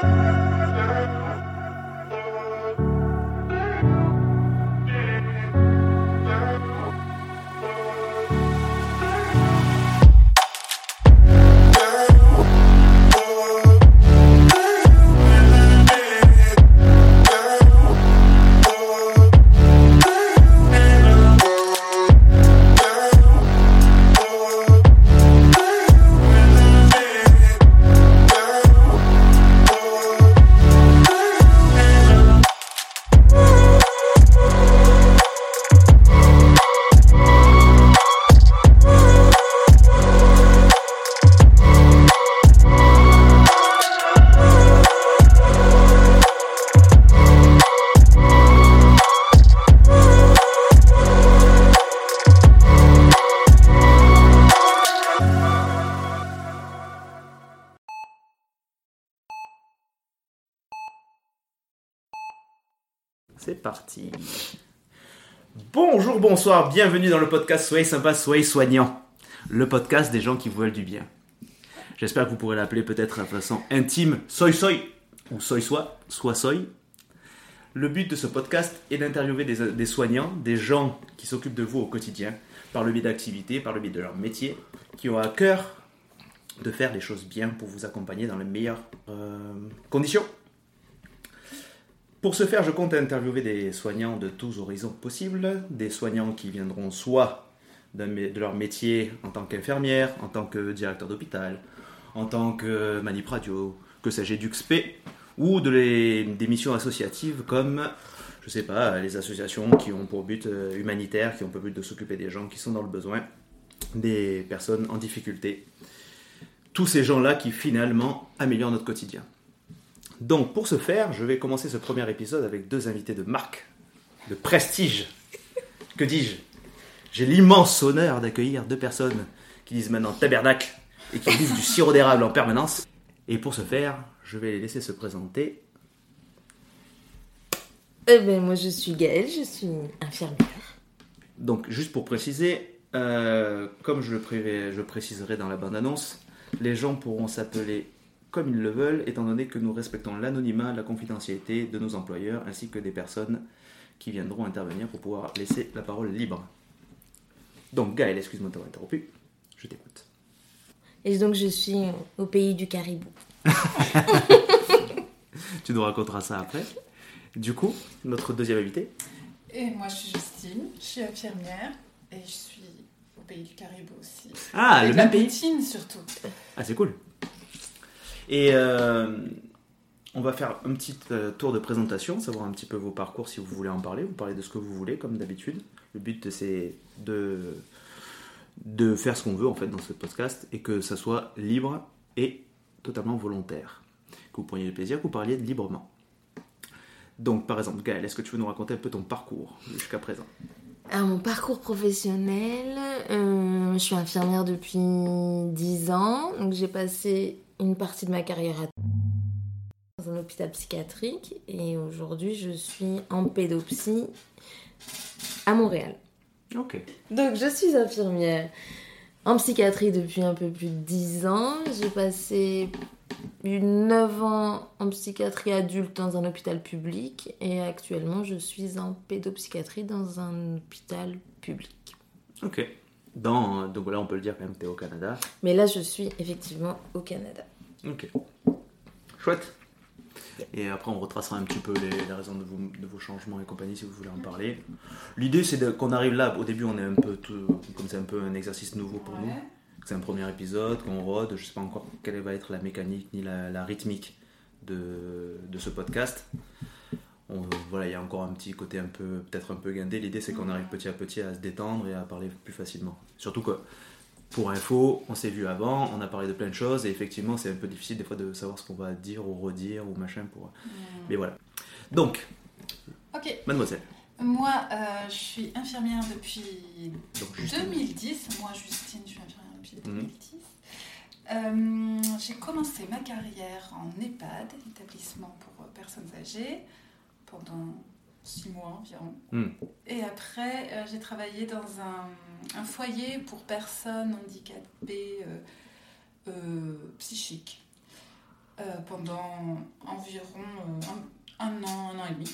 C'est Bonjour, bonsoir, bienvenue dans le podcast Soyez sympa, soyez soignant. Le podcast des gens qui vous veulent du bien. J'espère que vous pourrez l'appeler peut-être à façon intime Soy Soy ou Soy Soi, Soit Soy. Le but de ce podcast est d'interviewer des, des soignants, des gens qui s'occupent de vous au quotidien, par le biais d'activités, par le biais de leur métier, qui ont à cœur de faire les choses bien pour vous accompagner dans les meilleures euh, conditions. Pour ce faire, je compte interviewer des soignants de tous horizons possibles, des soignants qui viendront soit de leur métier en tant qu'infirmière, en tant que directeur d'hôpital, en tant que manip radio, que sais-je, EduxP, ou des missions associatives comme, je sais pas, les associations qui ont pour but euh, humanitaire, qui ont pour but de s'occuper des gens qui sont dans le besoin, des personnes en difficulté. Tous ces gens-là qui finalement améliorent notre quotidien. Donc pour ce faire, je vais commencer ce premier épisode avec deux invités de marque, de prestige. Que dis-je? J'ai l'immense honneur d'accueillir deux personnes qui disent maintenant tabernacle et qui disent du sirop d'érable en permanence. Et pour ce faire, je vais les laisser se présenter. Eh ben, moi, je suis Gaëlle, je suis infirmière. Donc juste pour préciser, euh, comme je le, pré- je préciserai dans la bande-annonce, les gens pourront s'appeler comme ils le veulent, étant donné que nous respectons l'anonymat, la confidentialité de nos employeurs, ainsi que des personnes qui viendront intervenir pour pouvoir laisser la parole libre. Donc Gaël, excuse-moi de t'avoir interrompu, je t'écoute. Et donc, je suis au pays du caribou. Tu nous raconteras ça après. Du coup, notre deuxième invité. Et moi, je suis Justine, je suis infirmière et je suis au pays du Caribou aussi. Ah, Avec le la même pays poutine surtout. Ah, c'est cool. Et euh, on va faire un petit euh, tour de présentation, savoir un petit peu vos parcours si vous voulez en parler. Vous parlez de ce que vous voulez, comme d'habitude. Le but, c'est de, de faire ce qu'on veut en fait dans ce podcast et que ça soit libre et totalement volontaire. Que vous preniez du plaisir, que vous parliez librement. Donc, par exemple, Gaël, est-ce que tu veux nous raconter un peu ton parcours jusqu'à présent? Alors, mon parcours professionnel, euh, je suis infirmière depuis 10 ans. Donc, j'ai passé une partie de ma carrière à dans un hôpital psychiatrique. Et aujourd'hui, je suis en pédopsie à Montréal. Ok. Donc, je suis infirmière en psychiatrie depuis un peu plus de 10 ans. J'ai passé 9 ans en psychiatrie adulte dans un hôpital public et actuellement, je suis en pédopsychiatrie dans un hôpital public. Ok. Dans, donc voilà, on peut le dire quand même, tu es au Canada. Mais là, je suis effectivement au Canada. Ok. Chouette. Et après, on retracera un petit peu les, les raisons de, vos- de vos changements et compagnie si vous voulez en parler. L'idée, c'est qu'on arrive là. Au début, on est un peu tout, comme c'est un peu un exercice nouveau pour nous. C'est un premier épisode qu'on rôde. Je sais pas encore quelle va être la mécanique ni la, la rythmique de, de ce podcast. On- voilà, il y a encore un petit côté un peu, peut-être un peu guindé. L'idée, c'est qu'on arrive petit à petit à se détendre et à parler plus facilement. Surtout que, pour info, on s'est vu avant, on a parlé de plein de choses et effectivement, c'est un peu difficile des fois de savoir ce qu'on va dire ou redire ou machin pour. Mais voilà. Donc, Ok, mademoiselle. moi, euh, je suis infirmière depuis Donc, Justine. 2010. Moi, Justine, je suis infirmière depuis Mhm. 2010. Euh, j'ai commencé ma carrière en EHPAD, établissement pour personnes âgées, pendant six mois environ. Mhm. Et après, euh, j'ai travaillé dans un, un foyer pour personnes handicapées euh, euh, psychiques. euh, pendant environ un, an, un an et demi.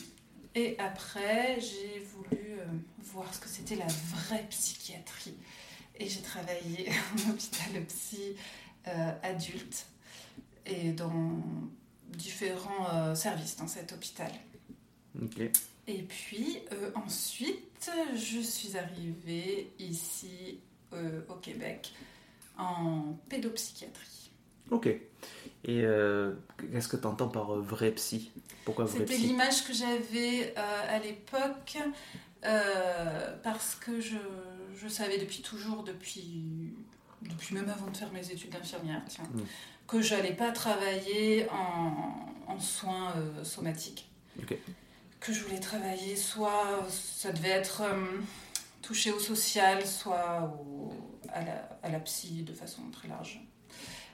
Et après, j'ai voulu voir ce que c'était la vraie psychiatrie. Et j'ai travaillé en hôpital psy adulte et dans différents services dans cet hôpital. Et puis euh, ensuite, je suis arrivée ici euh, au Québec en pédopsychiatrie. Ok. Et euh, qu'est-ce que tu entends par vrai psy? Pourquoi vrai C'était l'image que j'avais à l'époque parce que je, je savais depuis toujours, depuis, depuis même avant de faire mes études d'infirmière, tiens, Mm. que j'allais pas travailler en, en soins somatiques. Ok. Que je voulais travailler soit, ça devait être euh, touché au social, soit au- à, la, à la psy de façon très large.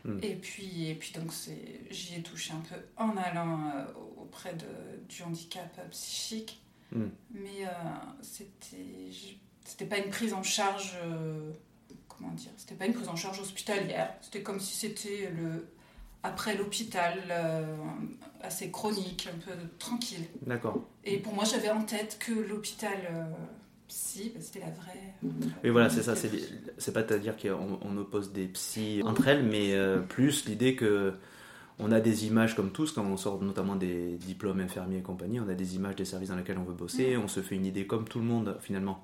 Mm. Et puis, et puis donc c'est, j'y ai touché un peu en allant euh, auprès de, du handicap euh, psychique, Mm. mais euh, c'était, c'était pas une prise en charge, euh, comment dire, c'était pas une prise en charge hospitalière. C'était comme si c'était le après l'hôpital, euh, assez chronique, un peu tranquille. D'accord. Et pour moi, j'avais en tête que l'hôpital euh, psy, bah, c'était la vraie. Et voilà, c'est ça. C'est pas à dire qu'on on oppose des psys entre elles, mais euh, plus l'idée que on a des images comme tous, quand on sort notamment des diplômes infirmiers et compagnie, on a des images des services dans lesquels on veut bosser, on se fait une idée comme tout le monde finalement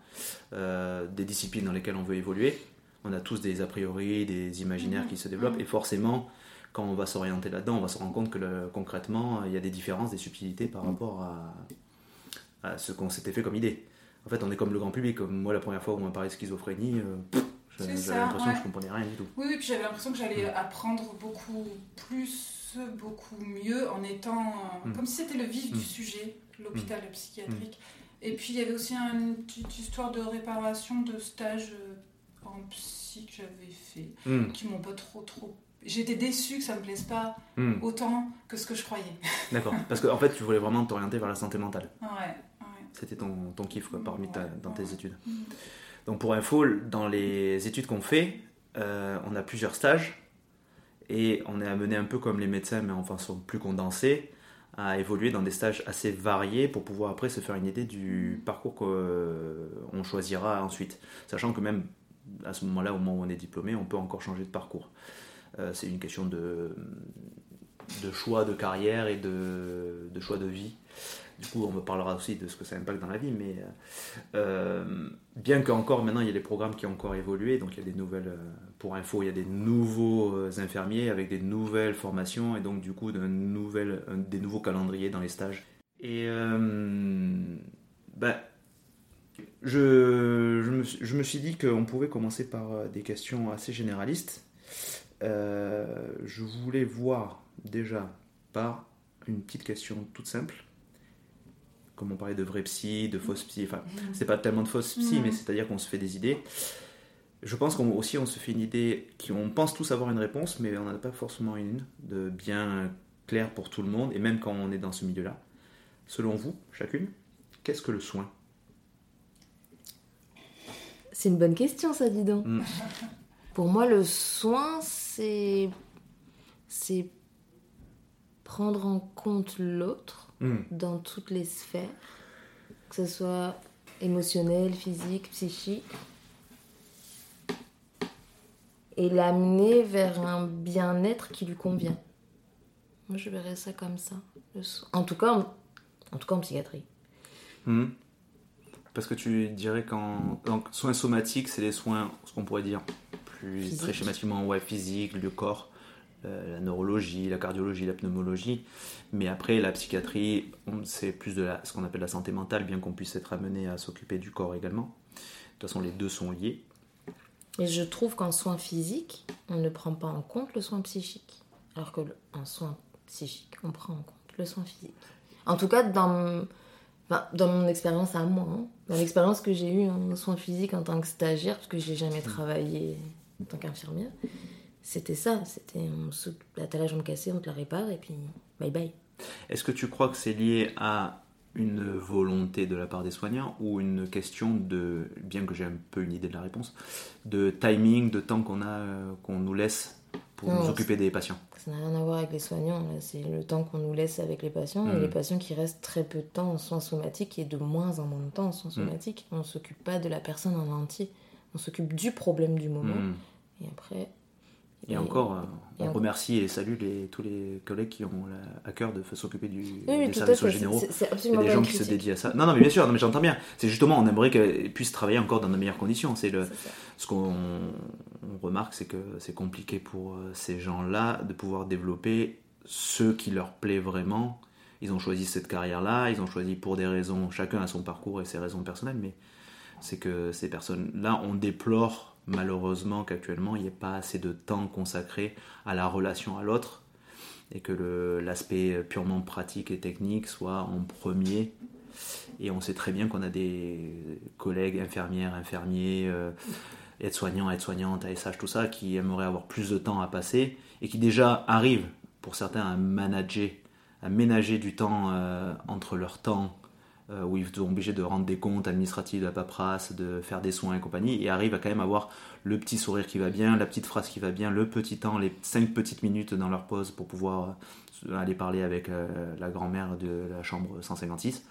des disciplines dans lesquelles on veut évoluer. On a tous des a priori, des imaginaires Mhm. qui se développent, et forcément, quand on va s'orienter là-dedans, on va se rendre compte que le- concrètement, il y a des différences, des subtilités par rapport à, à ce qu'on s'était fait comme idée. En fait, on est comme le grand public. Comme moi, la première fois où on m'a parlé de schizophrénie, euh, j'avais l'impression que je comprenais rien du tout. Oui, oui, puis j'avais l'impression que j'allais apprendre beaucoup plus, beaucoup mieux en étant. euh, Mm. Comme si c'était le vif Mm. du sujet, l'hôpital psychiatrique. Et puis il y avait aussi une petite histoire de réparation de stage euh, en psy que j'avais fait, qui m'ont pas trop, trop. J'étais déçue que ça me plaise pas hum, autant que ce que je croyais. D'accord. Parce qu'en en fait, tu voulais vraiment t'orienter vers la santé mentale. Ouais, ouais. C'était ton, ton kiff quoi, parmi ta- dans tes études. Mm. Donc pour info, dans les études qu'on fait, euh, on a plusieurs stages et on est amené un peu comme les médecins, mais en façon plus condensée, à évoluer dans des stages assez variés pour pouvoir après se faire une idée du parcours qu'on choisira ensuite. Sachant que même à ce moment-là, au moment où on est diplômé, on peut encore changer de parcours. Euh, c'est une question de, de choix de carrière et de, de choix de vie. Du coup, on parlera aussi de ce que ça impacte dans la vie, mais euh, bien qu'encore maintenant il y a des programmes qui ont encore évolué, donc il y a des nouvelles, euh, pour info, il y a des nouveaux euh, infirmiers avec des nouvelles formations et donc du coup d'un nouvel, un- des nouveaux calendriers dans les stages. Et euh, ben, je, je, me, je me suis dit qu'on pouvait commencer par euh, des questions assez généralistes. Euh, je voulais voir déjà par une petite question toute simple. Comme on parlait de vrai psy, de fausse psy, enfin, c'est pas tellement de fausse psy, Mhm. mais c'est-à-dire qu'on se fait des idées. Je pense qu'on aussi on se fait une idée, qui, on pense tous avoir une réponse, mais on n'en a pas forcément une de bien claire pour tout le monde, et même quand on est dans ce milieu-là. Selon vous, chacune, qu'est-ce que le soin? C'est une bonne question, ça, dis donc. Mm. Pour moi, le soin, c'est. C'est prendre en compte l'autre Hmm, dans toutes les sphères, que ce soit émotionnel, physique, psychique, et l'amener vers un bien-être qui lui convient. Moi, je verrais ça comme ça. En tout cas, en, en tout cas en psychiatrie. hmm. Parce que tu dirais qu'en soins somatiques, c'est les soins, ce qu'on pourrait dire plus Physique. très schématiquement, ouais, physique, le corps, euh, la neurologie, la cardiologie, la pneumologie. Mais après, la psychiatrie, on- c'est plus de la, ce qu'on appelle la santé mentale, bien qu'on puisse être amené à s'occuper du corps également. De toute façon, les deux sont liés. Et je trouve qu'en soin physique, on ne prend pas en compte le soin psychique. Alors que le- en soin psychique, on prend en compte le soin physique. En tout cas, dans, dans mon expérience à moi, hein. dans l'expérience que j'ai eue en soins physiques en tant que stagiaire, parce que j'ai jamais travaillé en tant qu'infirmière, c'était ça. C'était on se- la me cassait, on te la répare, et puis bye bye. Est-ce que tu crois que c'est lié à une volonté de la part des soignants ou une question de, bien que j'ai un peu une idée de la réponse, de timing, de temps qu'on a, euh, qu'on nous laisse pour Non, nous occuper des patients? Ça n'a rien à voir avec les soignants, c'est le temps qu'on nous laisse avec les patients et Mm. les patients qui restent très peu de temps en soins somatiques et de moins en moins de temps en soins somatiques. On s'occupe pas de la personne en entier, on s'occupe du problème du moment Mm. et après. Et encore, euh, et on remercie et salue les, tous les collègues qui ont la- à cœur de s'occuper du, Oui, oui, des services fait, généraux. c'est- absolument des gens qui se dédient à ça. Non, non, mais bien sûr, non, mais j'entends bien. C'est justement, on aimerait qu'elles puissent travailler encore dans de meilleures conditions. C'est le, ce qu'on on remarque, c'est que c'est compliqué pour euh, ces gens-là de pouvoir développer ce qui leur plaît vraiment. Ils ont choisi cette carrière-là, ils ont choisi pour des raisons, chacun a son parcours et ses raisons personnelles, mais c'est que ces personnes-là, on déplore malheureusement qu'actuellement, il n'y ait pas assez de temps consacré à la relation à l'autre et que l'aspect purement pratique et technique soit en premier. Et on sait très bien qu'on a des collègues infirmières, infirmiers, euh, aides-soignants, aides-soignantes, ASH, tout ça, qui aimeraient avoir plus de temps à passer et qui déjà arrivent, pour certains, à manager, à ménager du temps euh, entre leur temps où ils sont obligés de rendre des comptes administratifs, de la paperasse, de faire des soins et compagnie, et arrivent à quand même avoir le petit sourire qui va bien, la petite phrase qui va bien, le petit temps, les cinq petites minutes dans leur pause pour pouvoir euh, aller parler avec euh, la grand-mère de la chambre 156.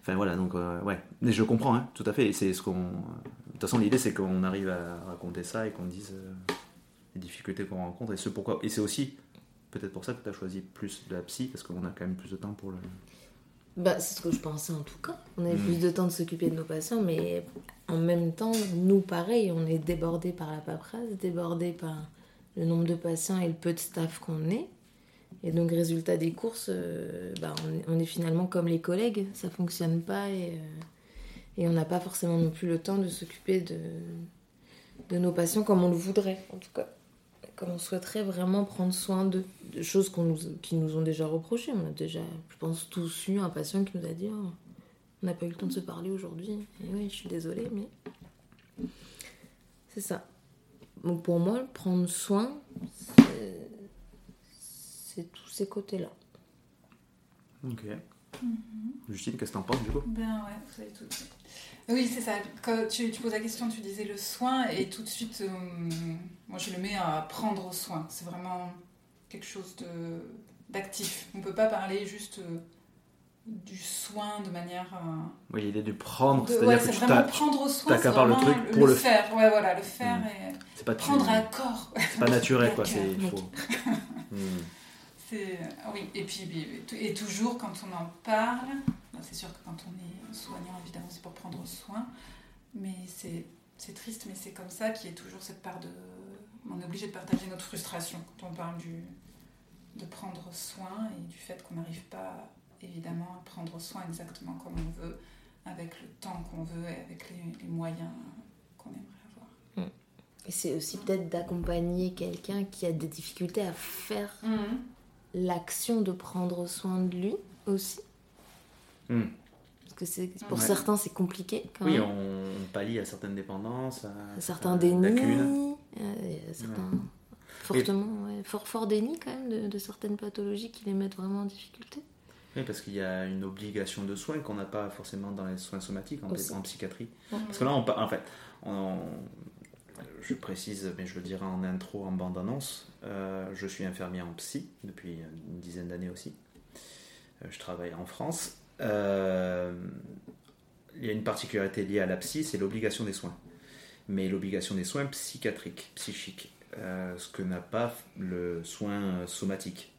Enfin voilà, donc euh, ouais, mais je comprends, hein, tout à fait. C'est ce qu'on. De toute façon, l'idée c'est qu'on arrive à raconter ça et qu'on dise euh, les difficultés qu'on rencontre et ce pourquoi. Et c'est aussi peut-être pour ça que tu as choisi plus de la psy parce qu'on a quand même plus de temps pour le. Bah, c'est ce que je pensais en tout cas. On avait Mm. plus de temps de s'occuper de nos patients, mais en même temps, nous, pareil, on est débordés par la paperasse, débordés par le nombre de patients et le peu de staff qu'on est. Et donc, résultat des courses, euh, bah, on, est, on est finalement comme les collègues, ça fonctionne pas et, euh, et on n'a pas forcément non plus le temps de s'occuper de, de nos patients comme on le voudrait, en tout cas. Comme on souhaiterait vraiment prendre soin d'eux. De choses qu'on nous, qui nous ont déjà reprochées. On a déjà, je pense, tous eu un patient qui nous a dit Oh, On n'a pas eu le temps de se parler aujourd'hui. Et oui, je suis désolée, mais. C'est ça. Donc pour moi, prendre soin, c'est- c'est tous ces côtés-là. Ok. Justine, qu'est-ce que t'en penses du coup? Ben ouais, vous avez tout dit. Oui, c'est ça. Quand tu, tu poses la question, tu disais le soin, et tout de suite, euh, moi je le mets à prendre soin. C'est vraiment quelque chose d'actif. On peut pas parler juste euh, du soin de manière. euh, Oui, l'idée du prendre, de- c'est-à-dire ouais, que c'est tu vraiment prendre soin. c'est le truc pour le faire. Ouais, voilà, le faire Mm. et c'est pas prendre à corps. c'est pas naturel quoi. C'est il faut. Hmm. C'est ah oui, et puis et toujours quand on en parle, bah, c'est sûr que quand on est soignant, évidemment, c'est pour prendre soin, mais c'est c'est triste, mais c'est comme ça qu'il y a toujours cette part de. On est obligé de partager notre frustration quand on parle du de prendre soin et du fait qu'on n'arrive pas évidemment à prendre soin exactement comme on veut, avec le temps qu'on veut et avec les, les moyens qu'on aimerait avoir. Et c'est aussi peut-être d'accompagner quelqu'un qui a des difficultés à faire Mhm. L'action de prendre soin de lui aussi. Hmm. Parce que c'est, pour Ouais. certains, c'est compliqué quand Oui, même. on, on pallie à certaines dépendances, à certains dénis, lacunes. euh, certains fortement, ouais, fort fort déni quand même de, de certaines pathologies qui les mettent vraiment en difficulté. Oui, parce qu'il y a une obligation de soins qu'on n'a pas forcément dans les soins somatiques, en, psychiatrie. Mhm. Parce que là, on, en fait, on- je précise, mais je le dirai en intro, en bande-annonce, euh, je suis infirmier en psy depuis une dizaine d'années aussi. Euh, je travaille en France. Euh, il y a une particularité liée à la psy, c'est l'obligation des soins. Mais l'obligation des soins psychiatriques, psychiques, ce que n'a pas le soin somatique,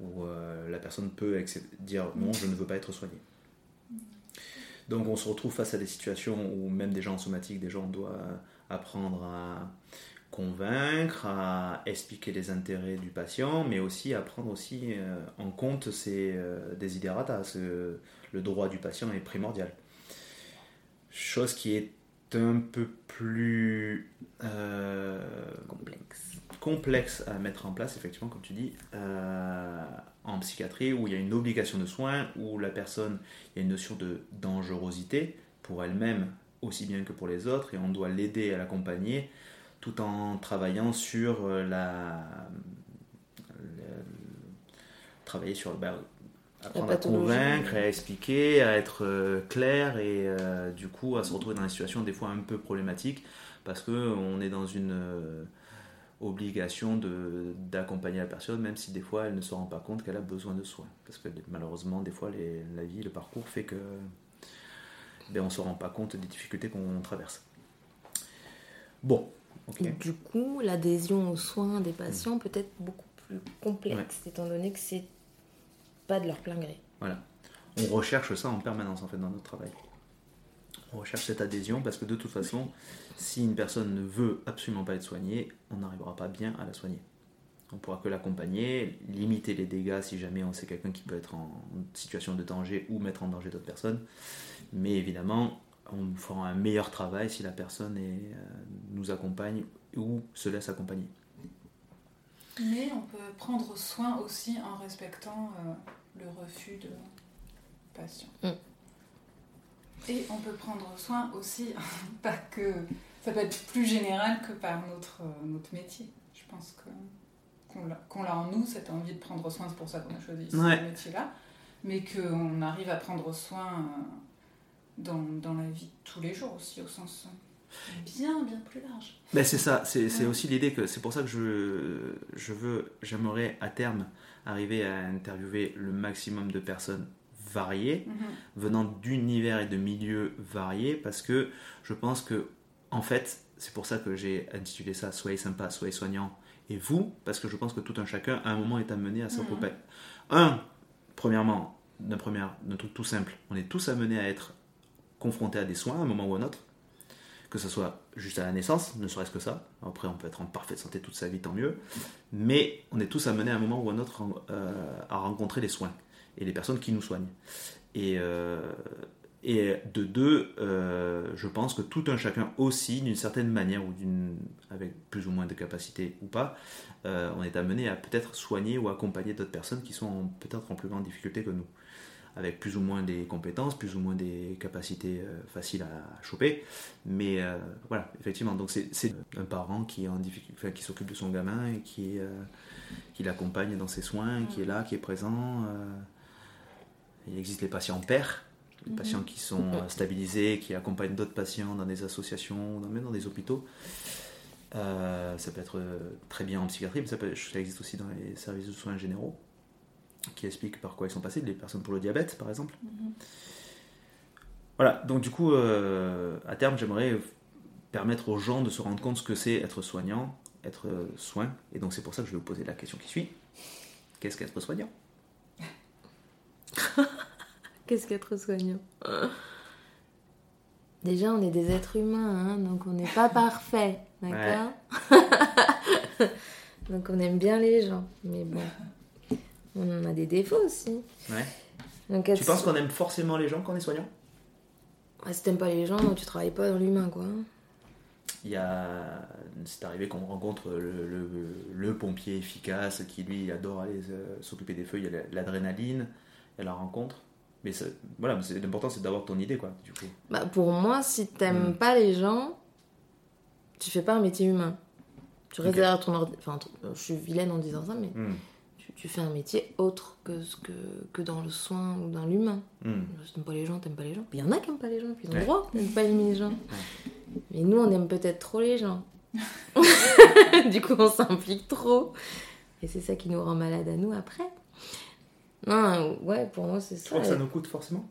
où la personne peut dire non, je ne veux pas être soigné. Donc on se retrouve face à des situations où même des gens en somatique, des gens doivent apprendre à convaincre, à expliquer les intérêts du patient, mais aussi à prendre aussi euh, en compte ses euh, desiderata. Ce- le droit du patient est primordial. Chose qui est un peu plus euh, Complexe. complexe à mettre en place, effectivement, comme tu dis, euh, en psychiatrie, où il y a une obligation de soins, où la personne, il y a une notion de dangerosité pour elle-même, aussi bien que pour les autres, et on doit l'aider à l'accompagner, tout en travaillant sur euh, la... le- travailler sur... ben, apprendre à convaincre, à expliquer, à être euh, clair, et euh, du coup à se retrouver dans des situations des fois un peu problématiques, parce que on est dans une... euh, obligation d'accompagner la personne, même si des fois elle ne se rend pas compte qu'elle a besoin de soins. Parce que malheureusement, des fois, les- la vie, le parcours fait que ben, on ne se rend pas compte des difficultés qu'on traverse. Bon, Du coup, l'adhésion aux soins des patients peut être beaucoup plus complexe, étant donné que c'est pas de leur plein gré. Voilà. On recherche ça en permanence en fait dans notre travail. On recherche cette adhésion parce que de toute façon, si une personne ne veut absolument pas être soignée, on n'arrivera pas bien à la soigner. On pourra que l'accompagner, limiter les dégâts si jamais on sait quelqu'un qui peut être en situation de danger ou mettre en danger d'autres personnes. Mais évidemment, on fera un meilleur travail si la personne est, euh, nous accompagne ou se laisse accompagner. Mais on peut prendre soin aussi en respectant euh, le refus de patient. Mm. Et on peut prendre soin aussi, pas que. Ça peut être plus général que par notre, euh, notre métier. Je pense que qu'on l'a- en nous, cette envie de prendre soin, c'est pour ça qu'on a choisi Ouais. ce métier-là. Mais qu'on arrive à prendre soin euh, dans, dans la vie de tous les jours aussi, au sens euh, bien, bien plus large. Ben c'est ça, c'est Ouais. aussi l'idée que c'est pour ça que je, je veux, j'aimerais à terme arriver à interviewer le maximum de personnes variées, Mhm. venant d'univers et de milieux variés, parce que je pense que, en fait, c'est pour ça que j'ai intitulé ça Soyez sympa, soyez soignant, et vous, parce que je pense que tout un chacun, à un moment, est amené à s'accompagner. Un, premièrement, d'un premier, d'un truc tout simple, on est tous amenés à être confrontés à des soins à un moment ou à un autre que ce soit juste à la naissance, ne serait-ce que ça. Après, on peut être en parfaite santé toute sa vie, tant mieux. Mais on est tous amenés à un moment ou à un autre euh, à rencontrer les soins et les personnes qui nous soignent. Et, euh, de deux, euh, je pense que tout un chacun aussi, d'une certaine manière ou avec plus ou moins de capacité ou pas, on est amené à peut-être soigner ou accompagner d'autres personnes qui sont peut-être en plus grande difficulté que nous avec plus ou moins des compétences, plus ou moins des capacités euh, faciles à choper. Mais euh, voilà, effectivement, donc c'est un parent qui est en difficulté, enfin, qui s'occupe de son gamin et qui, euh, qui l'accompagne dans ses soins, qui est là, qui est présent. il existe les patients pairs, les Mhm. patients qui sont stabilisés, qui accompagnent d'autres patients dans des associations, même dans des hôpitaux. Ça peut être très bien en psychiatrie, mais ça, peut- ça existe aussi dans les services de soins généraux qui expliquent par quoi ils sont passés, les personnes pour le diabète par exemple. Mhm. Voilà, donc du coup, euh, à terme, j'aimerais permettre aux gens de se rendre compte ce que c'est être soignant, être euh, soin, et donc c'est pour ça que je vais vous poser la question qui suit. Qu'est-ce qu'être soignant? Qu'est-ce qu'être soignant? Déjà, on est des êtres humains, hein, donc on n'est pas parfait, d'accord? Donc on aime bien les gens, mais bon, on a des défauts aussi. Ouais. Donc Tu penses qu'on aime forcément les gens quand on est soignant? Ouais, si t'aimes pas les gens, tu travailles pas dans l'humain, quoi. Il y a... C'est arrivé qu'on rencontre le, le- le pompier efficace qui, lui, adore aller euh, s'occuper des feux. Il y a l'adrénaline, il y a la rencontre. Mais ça- voilà, l'important, c'est d'avoir ton idée, quoi, du coup. Bah, pour moi, si t'aimes Mm. pas les gens, tu fais pas un métier humain. Tu restes derrière ton ordi. Enfin, je suis vilaine en disant ça, mais Hmm. Tu, tu fais un métier autre que, ce que, que dans le soin ou dans l'humain. Hmm. Si t'aimes pas les gens, t'aimes pas les gens. Il y en a qui aiment pas les gens, puis ils ont le Ouais. droit d'aimer pas aimer les gens. Mais nous, on aime peut-être trop les gens. du coup, on s'implique trop. Et c'est ça qui nous rend malade à nous après. Non, ouais, pour moi, c'est Tu ça. crois que ça nous coûte forcément?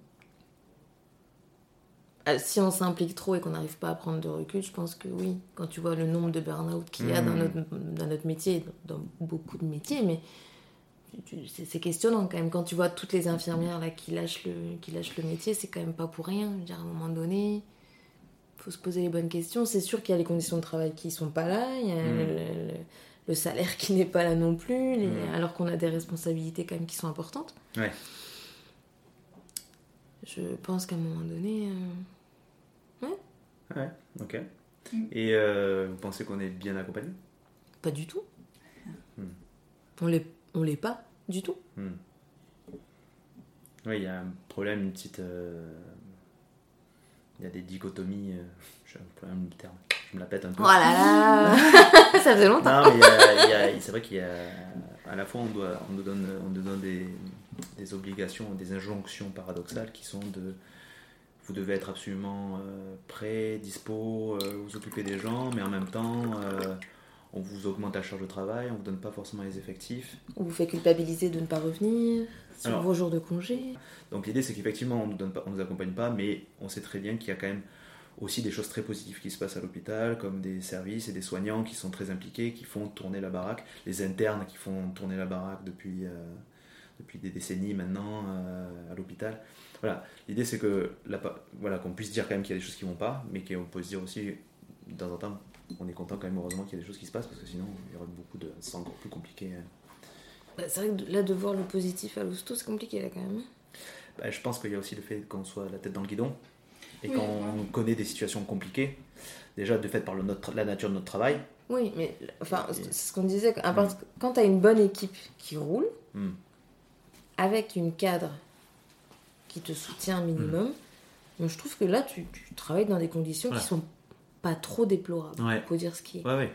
Euh, Si on s'implique trop et qu'on n'arrive pas à prendre de recul, je pense que oui. Quand tu vois le nombre de burn-out qu'il y a dans, Mhm. notre, dans notre métier, dans, dans beaucoup de métiers, mais tu- tu- c'est questionnant quand même. Quand tu vois toutes les infirmières là, qui, lâchent le, qui lâchent le métier, c'est quand même pas pour rien. Je veux dire, à un moment donné, faut se poser les bonnes questions. C'est sûr qu'il y a les conditions de travail qui sont pas là, il y a Mhm. le, le- le salaire qui n'est pas là non plus, les- Mhm. alors qu'on a des responsabilités quand même qui sont importantes. Ouais. Je pense qu'à un moment donné. euh, Ouais, ok. Mm. Et euh, vous pensez qu'on est bien accompagné? Pas du tout. On l'est, on l'est pas du tout. Hmm. Oui, il y a un problème, une petite. euh, Il y a des dichotomies. euh, J'ai un problème de terme. Je me la pète un peu. Oh là là Ça faisait longtemps. Non, mais c'est vrai qu'il y a. À la fois, on, doit, on nous donne, on nous donne des, des obligations, des injonctions paradoxales qui sont de. Vous devez être absolument euh, prêt, dispo, vous occuper des gens, mais en même temps, on vous augmente la charge de travail, on vous donne pas forcément les effectifs. On vous fait culpabiliser de ne pas revenir sur Alors- vos jours de congé. Donc l'idée c'est qu'effectivement on nous donne pas, on nous accompagne pas, mais on sait très bien qu'il y a quand même aussi des choses très positives qui se passent à l'hôpital, comme des services et des soignants qui sont très impliqués, qui font tourner la baraque, les internes qui font tourner la baraque depuis, euh, depuis des décennies maintenant euh, à l'hôpital. Voilà, l'idée c'est que la voilà, qu'on puisse dire quand même qu'il y a des choses qui vont pas, mais qu'on peut se dire aussi de temps en temps on est content quand même heureusement qu'il y a des choses qui se passent parce que sinon il y aurait beaucoup de c'est encore plus compliqué. euh. Bah, c'est vrai que là, de voir le positif à l'hosto, c'est compliqué là quand même. Bah, je pense qu'il y a aussi le fait qu'on soit la tête dans le guidon et Oui. qu'on connaît des situations compliquées, déjà de fait par le notre, la nature de notre travail. Oui, mais enfin, c'est ce qu'on disait. Quand tu as une bonne équipe qui roule, Hmm. avec une cadre qui te soutient un minimum, moi, je trouve que là, tu, tu travailles dans des conditions Voilà. qui sont pas trop déplorables, Ouais. pour dire ce qui est. Ouais, ouais.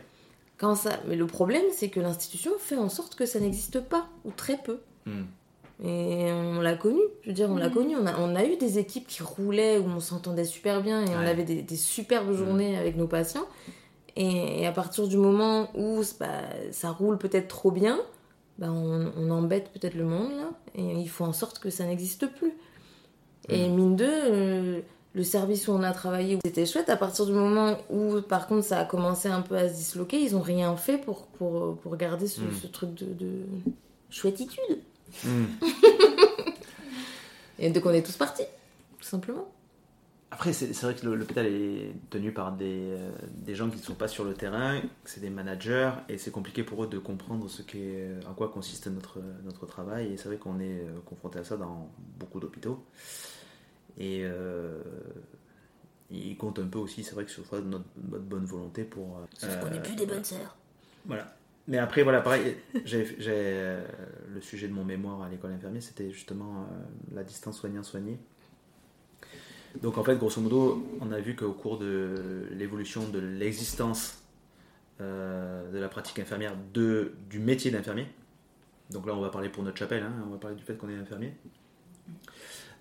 Quand ça... Mais le problème, c'est que l'institution fait en sorte que ça n'existe pas, ou très peu. Hmm. Et on l'a connu, je veux dire, on l'a Mhm. connu. On a, on a eu des équipes qui roulaient, où on s'entendait super bien, et on avait des, des superbes journées avec nos patients. Et, et à partir du moment où bah, ça roule peut-être trop bien, bah, on, on embête peut-être le monde, là, et il faut en sorte que ça n'existe plus. Et mine de, euh, le service où on a travaillé, c'était chouette, à partir du moment où, par contre, ça a commencé un peu à se disloquer, ils ont rien fait pour, pour, pour garder ce, Mm. ce truc de, de chouettitude. Hmm. Et donc on est tous partis, tout simplement. Après, c'est vrai que l'hôpital est tenu par des, euh, des gens qui ne sont pas sur le terrain, c'est des managers, et c'est compliqué pour eux de comprendre ce qu'est, en quoi consiste notre, notre travail. Et c'est vrai qu'on est euh, confronté à ça dans beaucoup d'hôpitaux. Et euh, ils comptent un peu aussi, c'est vrai que sur notre, notre bonne volonté pour. euh, Sauf qu'on n'est plus des bonnes sœurs. Voilà. Mais après, voilà, pareil, j'ai, j'ai, euh, le sujet de mon mémoire à l'école infirmière, c'était justement euh, la distance soignant-soigné. Donc en fait, grosso modo, on a vu qu'au cours de l'évolution de l'existence euh, de la pratique infirmière, de, du métier d'infirmier, donc là on va parler pour notre chapelle, hein, on va parler du fait qu'on est infirmier,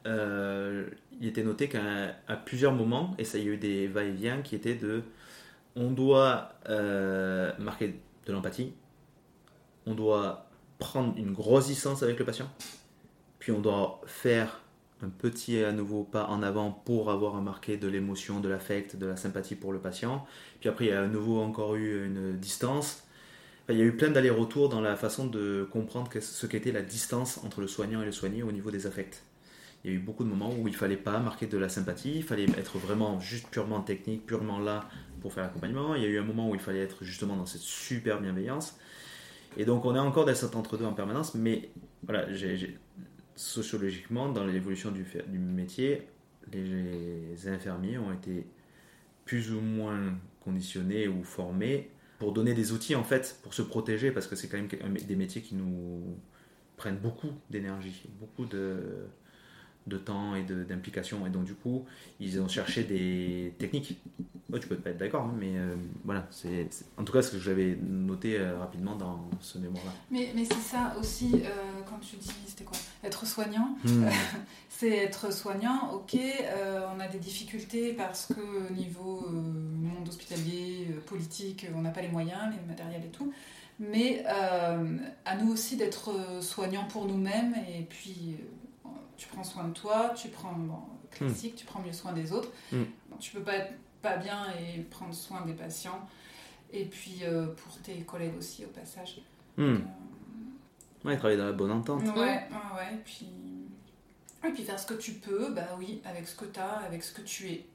euh, il était noté qu'à plusieurs moments, et ça y a eu des va-et-vient qui étaient de on doit euh, marquer de l'empathie, on doit prendre une grosse distance avec le patient, puis on doit faire un petit à nouveau pas en avant pour avoir marqué de l'émotion, de l'affect, de la sympathie pour le patient, puis après il y a à nouveau encore eu une distance. Il y a eu plein d'allers-retours dans la façon de comprendre ce qu'était la distance entre le soignant et le soigné au niveau des affects. Il y a eu beaucoup de moments où il fallait pas marquer de la sympathie, il fallait être vraiment juste purement technique, purement là pour faire l'accompagnement. Il y a eu un moment où il fallait être justement dans cette super bienveillance. Et donc on est encore dans cet entre-deux en permanence, mais voilà, sociologiquement, dans l'évolution du, métier, les infirmiers ont été plus ou moins conditionnés ou formés pour donner des outils en fait pour se protéger parce que c'est quand même un- des métiers qui nous prennent beaucoup d'énergie, beaucoup de, de temps et de- d'implication et donc du coup ils ont cherché des techniques. Oh, tu peux pas être d'accord, hein, mais euh, voilà, c'est en tout cas ce que j'avais noté euh, rapidement dans ce mémoire-là. Mais, mais c'est ça aussi, euh, quand tu dis, c'était quoi? Être soignant, Hmm. c'est être soignant, ok, on a des difficultés parce que au niveau monde hospitalier, politique, on n'a pas les moyens, les matériels et tout. Mais euh, à nous aussi d'être soignants pour nous-mêmes et puis tu prends soin de toi, tu prends, bon, classique, tu prends mieux soin des autres. Mm. Bon, tu peux pas être pas bien et prendre soin des patients. Et puis euh, pour tes collègues aussi au passage. Hmm. Euh, Ouais, travailler dans la bonne entente. Ouais, ouais, ouais. Et puis, et puis faire ce que tu peux, bah oui, avec ce que tu as, avec ce que tu es.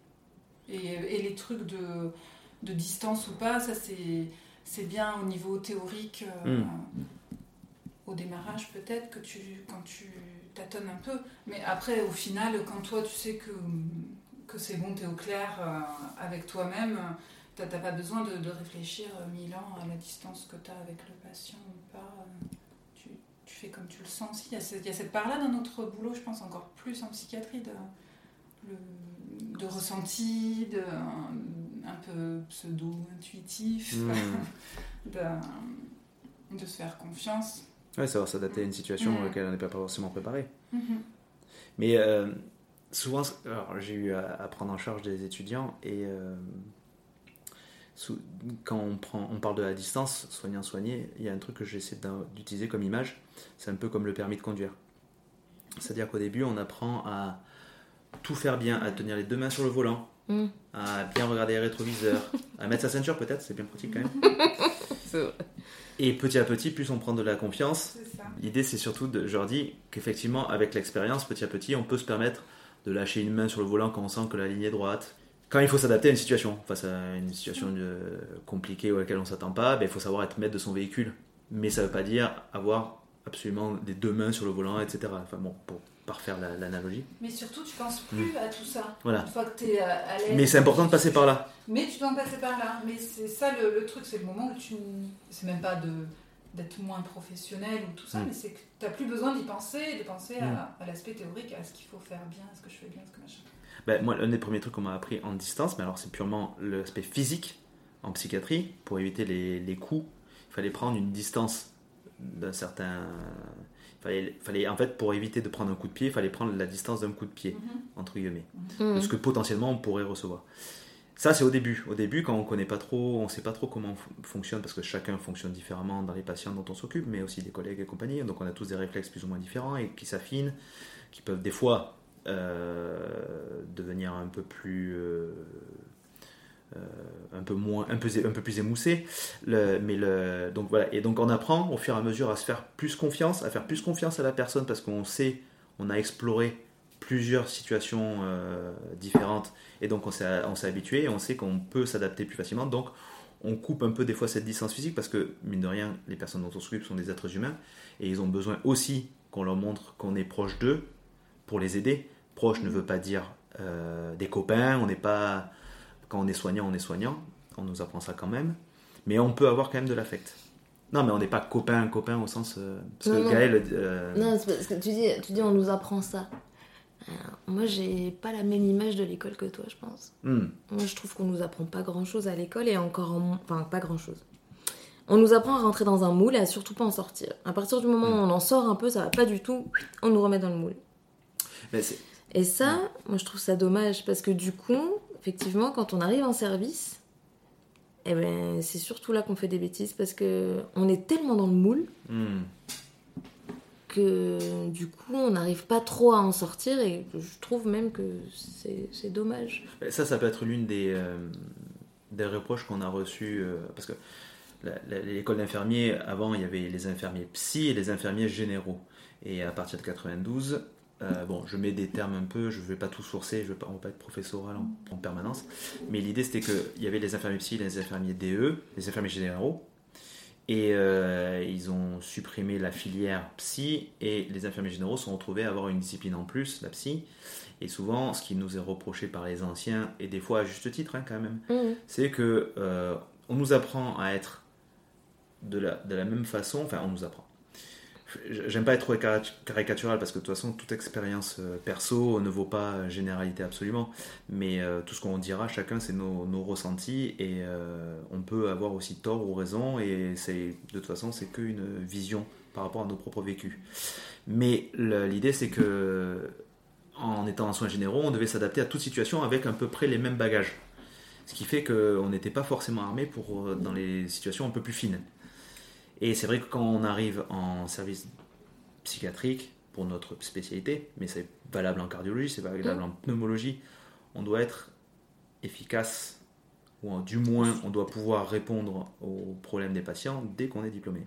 Et, et les trucs de, de distance ou pas, ça c'est, c'est bien au niveau théorique, euh, Mm. au démarrage peut-être, que tu, quand tu tâtonnes un peu. Mais après, au final, quand toi tu sais que, que c'est bon, tu es au clair euh, avec toi-même, tu n'as pas besoin de, de réfléchir euh, mille ans à la distance que tu as avec le patient ou pas. euh, tu, tu fais comme tu le sens aussi. Il y a cette, part-là dans notre boulot, je pense, encore plus en psychiatrie, de, le- de ressenti, de, un, un peu pseudo-intuitif, Hmm. de, de se faire confiance. Ouais, savoir s'adapter à une situation Mm. à laquelle on n'est pas forcément préparé. Mhm. Mais euh, souvent, j'ai eu à, à prendre en charge des étudiants et euh, sous- quand on, prend, on parle de la distance, soignant-soigné, il y a un truc que j'essaie d'utiliser comme image, c'est un peu comme le permis de conduire. C'est-à-dire qu'au début, on apprend à tout faire bien, à tenir les deux mains sur le volant, Mm. à bien regarder les rétroviseurs, à mettre sa ceinture peut-être, c'est bien pratique quand même. Et petit à petit, plus on prend de la confiance. L'idée, c'est surtout, de, je leur dis qu'effectivement, avec l'expérience, petit à petit, on peut se permettre de lâcher une main sur le volant quand on sent que la ligne est droite. Quand il faut s'adapter à une situation, face à une situation euh, compliquée à laquelle on ne s'attend pas, ben, il faut savoir être maître de son véhicule. Mais ça ne veut pas dire avoir absolument des deux mains sur le volant, etc. Enfin bon, pour parfaire la- l'analogie. Mais surtout, tu penses plus à tout ça. Voilà. Une fois que tu es à l'aise. Mais c'est important de passer par là. Mais tu dois en passer par là. Mais c'est ça le, le truc, c'est le moment où tu. C'est même pas de d'être moins professionnel ou tout ça, Mm. mais c'est que tu n'as plus besoin d'y penser, de penser à, à l'aspect théorique, à ce qu'il faut faire bien, à ce que je fais bien, à ce que machin. Ben, moi, un des premiers trucs qu'on m'a appris en distance, mais alors c'est purement l'aspect physique en psychiatrie, pour éviter les, les coups, il fallait prendre une distance d'un certain. Fallait, fallait, en fait, pour éviter de prendre un coup de pied, il fallait prendre la distance d'un coup de pied, entre guillemets, Mm. de ce que potentiellement on pourrait recevoir. Ça, c'est au début. Au début, quand on connaît pas trop, on sait pas trop comment on fonctionne, parce que chacun fonctionne différemment dans les patients dont on s'occupe, mais aussi des collègues et compagnie. Donc, on a tous des réflexes plus ou moins différents et qui s'affinent, qui peuvent des fois euh, devenir un peu plus. euh, un peu moins un peu, un peu plus émoussé. Mais le donc voilà. Et donc on apprend au fur et à mesure à se faire plus confiance à faire plus confiance à la personne parce qu'on sait on a exploré plusieurs situations euh, différentes. Et donc on s'est on s'est habitué et on sait qu'on peut s'adapter plus facilement. Donc on coupe un peu des fois cette distance physique parce que mine de rien les personnes dont on s'occupe sont des êtres humains et ils ont besoin aussi qu'on leur montre qu'on est proche d'eux pour les aider. Proche ne veut pas dire euh, des copains on n'est pas quand on est soignant, on est soignant. On nous apprend ça quand même. Mais on peut avoir quand même de l'affect. Non, mais on n'est pas copain, copain au sens. euh, parce Non, que non. Gaël. euh, Non, c'est parce que tu dis, tu dis on nous apprend ça. Euh, moi, j'ai pas la même image de l'école que toi, je pense. hmm, Moi, je trouve qu'on nous apprend pas grand chose à l'école et encore en... Enfin, pas grand chose. On nous apprend à rentrer dans un moule et à surtout pas en sortir. À partir du moment où on en sort un peu, ça va pas du tout, on nous remet dans le moule. mais c'est- Et ça, moi, je trouve ça dommage parce que du coup, effectivement, quand on arrive en service, eh ben, c'est surtout là qu'on fait des bêtises parce que on est tellement dans le moule hmm. que du coup, on n'arrive pas trop à en sortir et je trouve même que c'est dommage. Ça, ça peut être l'une des, euh, des reproches qu'on a reçus. euh, parce que l'école d'infirmiers, avant, il y avait les infirmiers psy et les infirmiers généraux. Et à partir de 92, euh, bon, je mets des termes un peu, je ne vais pas tout sourcer, je ne vais pas, on va pas être professoral en, en permanence. Mais l'idée, c'était qu'il y avait les infirmiers psy les infirmiers DE, les infirmiers généraux. Et euh, ils ont supprimé la filière psy et les infirmiers généraux se sont retrouvés à avoir une discipline en plus, la psy. Et souvent, ce qui nous est reproché par les anciens, et des fois à juste titre hein, quand même, Mhm. c'est que euh, on nous apprend à être de la, de la même façon, enfin on nous apprend. J'aime pas être trop cari- caricatural parce que de toute façon toute expérience euh, perso ne vaut pas généralité absolument, mais euh, tout ce qu'on dira chacun c'est nos, ressentis et euh, on peut avoir aussi tort ou raison et c'est de toute façon c'est qu'une vision par rapport à nos propres vécus. Mais l'idée c'est que en étant en soins généraux on devait s'adapter à toute situation avec à peu près les mêmes bagages. Ce qui fait qu'on n'était pas forcément armé pour, dans les situations un peu plus fines. Et c'est vrai que quand on arrive en service psychiatrique, pour notre spécialité, mais c'est valable en cardiologie, c'est valable en pneumologie, on doit être efficace, ou du moins on doit pouvoir répondre aux problèmes des patients dès qu'on est diplômé.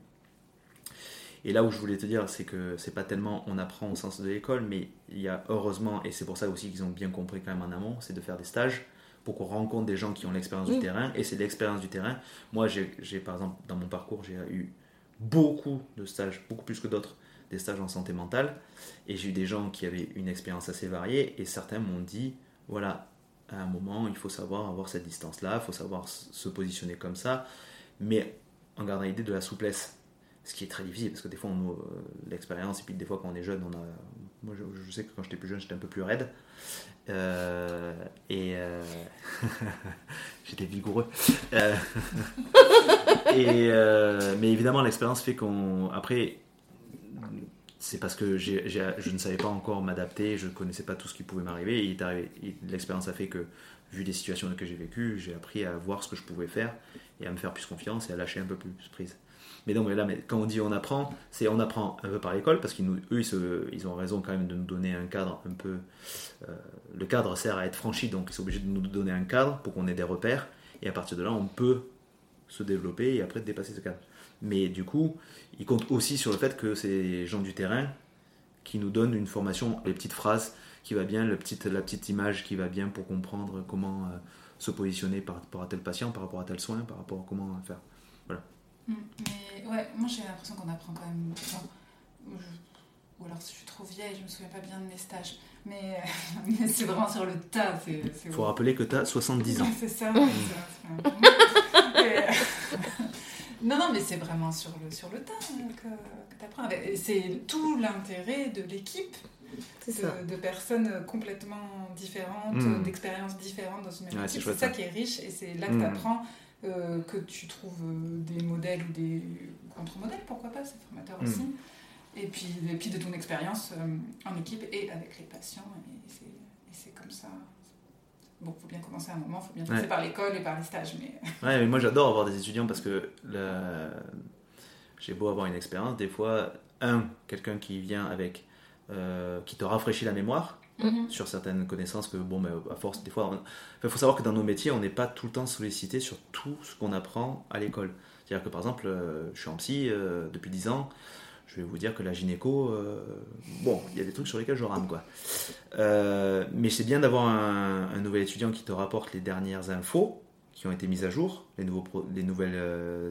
Et là où je voulais te dire, c'est que c'est pas tellement on apprend au sens de l'école, mais il y a heureusement, et c'est pour ça aussi qu'ils ont bien compris quand même en amont, c'est de faire des stages pour qu'on rencontre des gens qui ont l'expérience du Mm. terrain, et c'est l'expérience du terrain. Moi, j'ai par exemple, dans mon parcours, j'ai eu beaucoup de stages, beaucoup plus que d'autres, des stages en santé mentale, et j'ai eu des gens qui avaient une expérience assez variée, et certains m'ont dit, voilà, à un moment, il faut savoir avoir cette distance-là, il faut savoir se positionner comme ça, mais en gardant l'idée de la souplesse. Ce qui est très difficile, parce que des fois, on euh, l'expérience, et puis des fois, quand on est jeune, on a... Moi, je, je sais que quand j'étais plus jeune, j'étais un peu plus raide. Euh, et euh, j'étais vigoureux. Euh, mais évidemment, l'expérience fait qu'on. Après, c'est parce que je ne savais pas encore m'adapter, je ne connaissais pas tout ce qui pouvait m'arriver. L'expérience a fait que, vu les situations que j'ai vécues, j'ai appris à voir ce que je pouvais faire et à me faire plus confiance et à lâcher un peu plus prise. Mais donc, là, quand on dit on apprend, c'est on apprend un peu par l'école parce qu'eux, ils, ils ont raison quand même de nous donner un cadre un peu. euh, le cadre sert à être franchi, donc ils sont obligés de nous donner un cadre pour qu'on ait des repères. Et à partir de là, on peut se développer et après dépasser ce cadre. Mais du coup, il compte aussi sur le fait que les gens du terrain qui nous donnent une formation, les petites phrases qui va bien, la petite image qui va bien pour comprendre comment euh, se positionner par rapport à tel patient, par rapport à tel soin, par rapport à comment faire. Mm, Mais ouais, moi j'ai l'impression qu'on apprend quand même. enfin, je- Ou alors si je suis trop vieille, je me souviens pas bien de mes stages. Mais, mais c'est vraiment sur le tas. c'est- c'est Il faut rappeler que tu as 70 ans. C'est ça. c'est ça, euh, non, non, mais c'est vraiment sur le, sur le tas hein, que, que tu apprends. Et c'est tout l'intérêt de l'équipe, de, de personnes complètement différentes, Mm. d'expériences différentes dans une même Ouais, c'est équipe. C'est ça ça. qui est riche et c'est là que Mm. tu apprends. Que tu trouves euh, des modèles ou des contre-modèles, pourquoi pas, c'est formateur Mm. aussi. Et puis, et puis de ton expérience euh, en équipe et avec les patients. Et c'est, comme ça. Bon, faut bien commencer à un moment, faut bien Ouais. par l'école et par les stages. Mais Ouais, mais moi j'adore avoir des étudiants parce que j'ai beau avoir une expérience, des fois, un, quelqu'un qui vient avec, euh, qui te rafraîchit la mémoire Mhm. sur certaines connaissances que, bon, mais à force, des fois, il faut savoir que dans nos métiers, on n'est pas tout le temps sollicité sur tout ce qu'on apprend à l'école. C'est-à-dire que par exemple, euh, je suis en psy euh, depuis 10 ans, je vais vous dire que la gynéco, euh, bon, il y a des trucs sur lesquels je rame, quoi. Mais c'est bien d'avoir un nouvel étudiant qui te rapporte les dernières infos qui ont été mises à jour, les, nouveaux pro- les nouvelles, euh,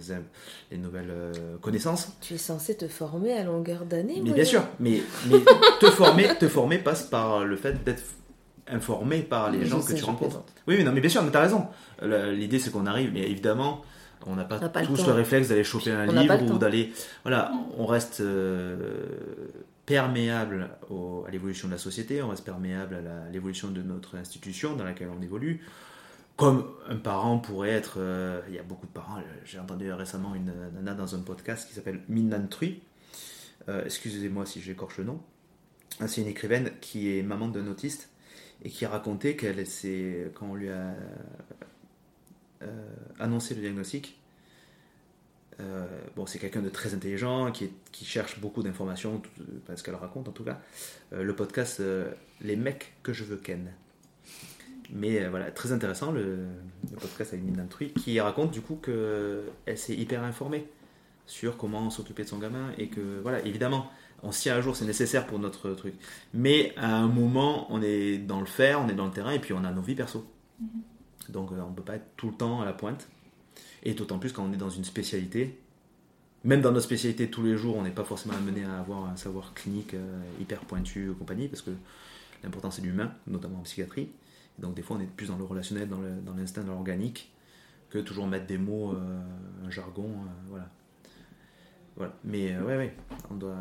les nouvelles euh, connaissances. Tu es censé te former à longueur d'année. Mais bien sûr, mais, mais te, former, te former passe par le fait d'être informé par les gens sais, que tu rencontres. Oui, mais non, mais bien sûr, mais t'as raison. L'idée, c'est qu'on arrive, mais évidemment, on n'a pas, pas tous le réflexe d'aller choper un On livre ou d'aller. Voilà, on reste euh, perméable au- à l'évolution de la société, on reste perméable à l'évolution de notre institution dans laquelle on évolue. Comme un parent pourrait être. euh, il y a beaucoup de parents. J'ai entendu récemment une nana dans un podcast qui s'appelle Minnan Trui. Euh, Excusez-moi si j'écorche le nom. Ah, C'est une écrivaine qui est maman d'un autiste et qui racontait qu'elle s'est quand on lui a euh, annoncé le diagnostic. euh, bon, c'est quelqu'un de très intelligent qui, qui cherche beaucoup d'informations, parce qu'elle raconte en tout cas. Euh, le podcast euh, Les mecs que je veux ken. Mais euh, voilà, très intéressant le, le podcast avec Minna Trui qui raconte du coup qu'elle s'est hyper informée sur comment s'occuper de son gamin et que voilà, évidemment, on se tient à jour, c'est nécessaire pour notre truc. Mais à un moment, on est dans le faire, on est dans le terrain et puis on a nos vies perso. Donc euh, on ne peut pas être tout le temps à la pointe. Et d'autant plus quand on est dans une spécialité. Même dans notre spécialité tous les jours, on n'est pas forcément amené à avoir un savoir clinique euh, hyper pointu et compagnie, parce que l'important c'est l'humain, notamment en psychiatrie. Donc des fois on est plus dans le relationnel, dans l'instinct, dans l'organique, que toujours mettre des mots, euh, un jargon, euh, voilà. Voilà. Mais euh, ouais, ouais, on doit,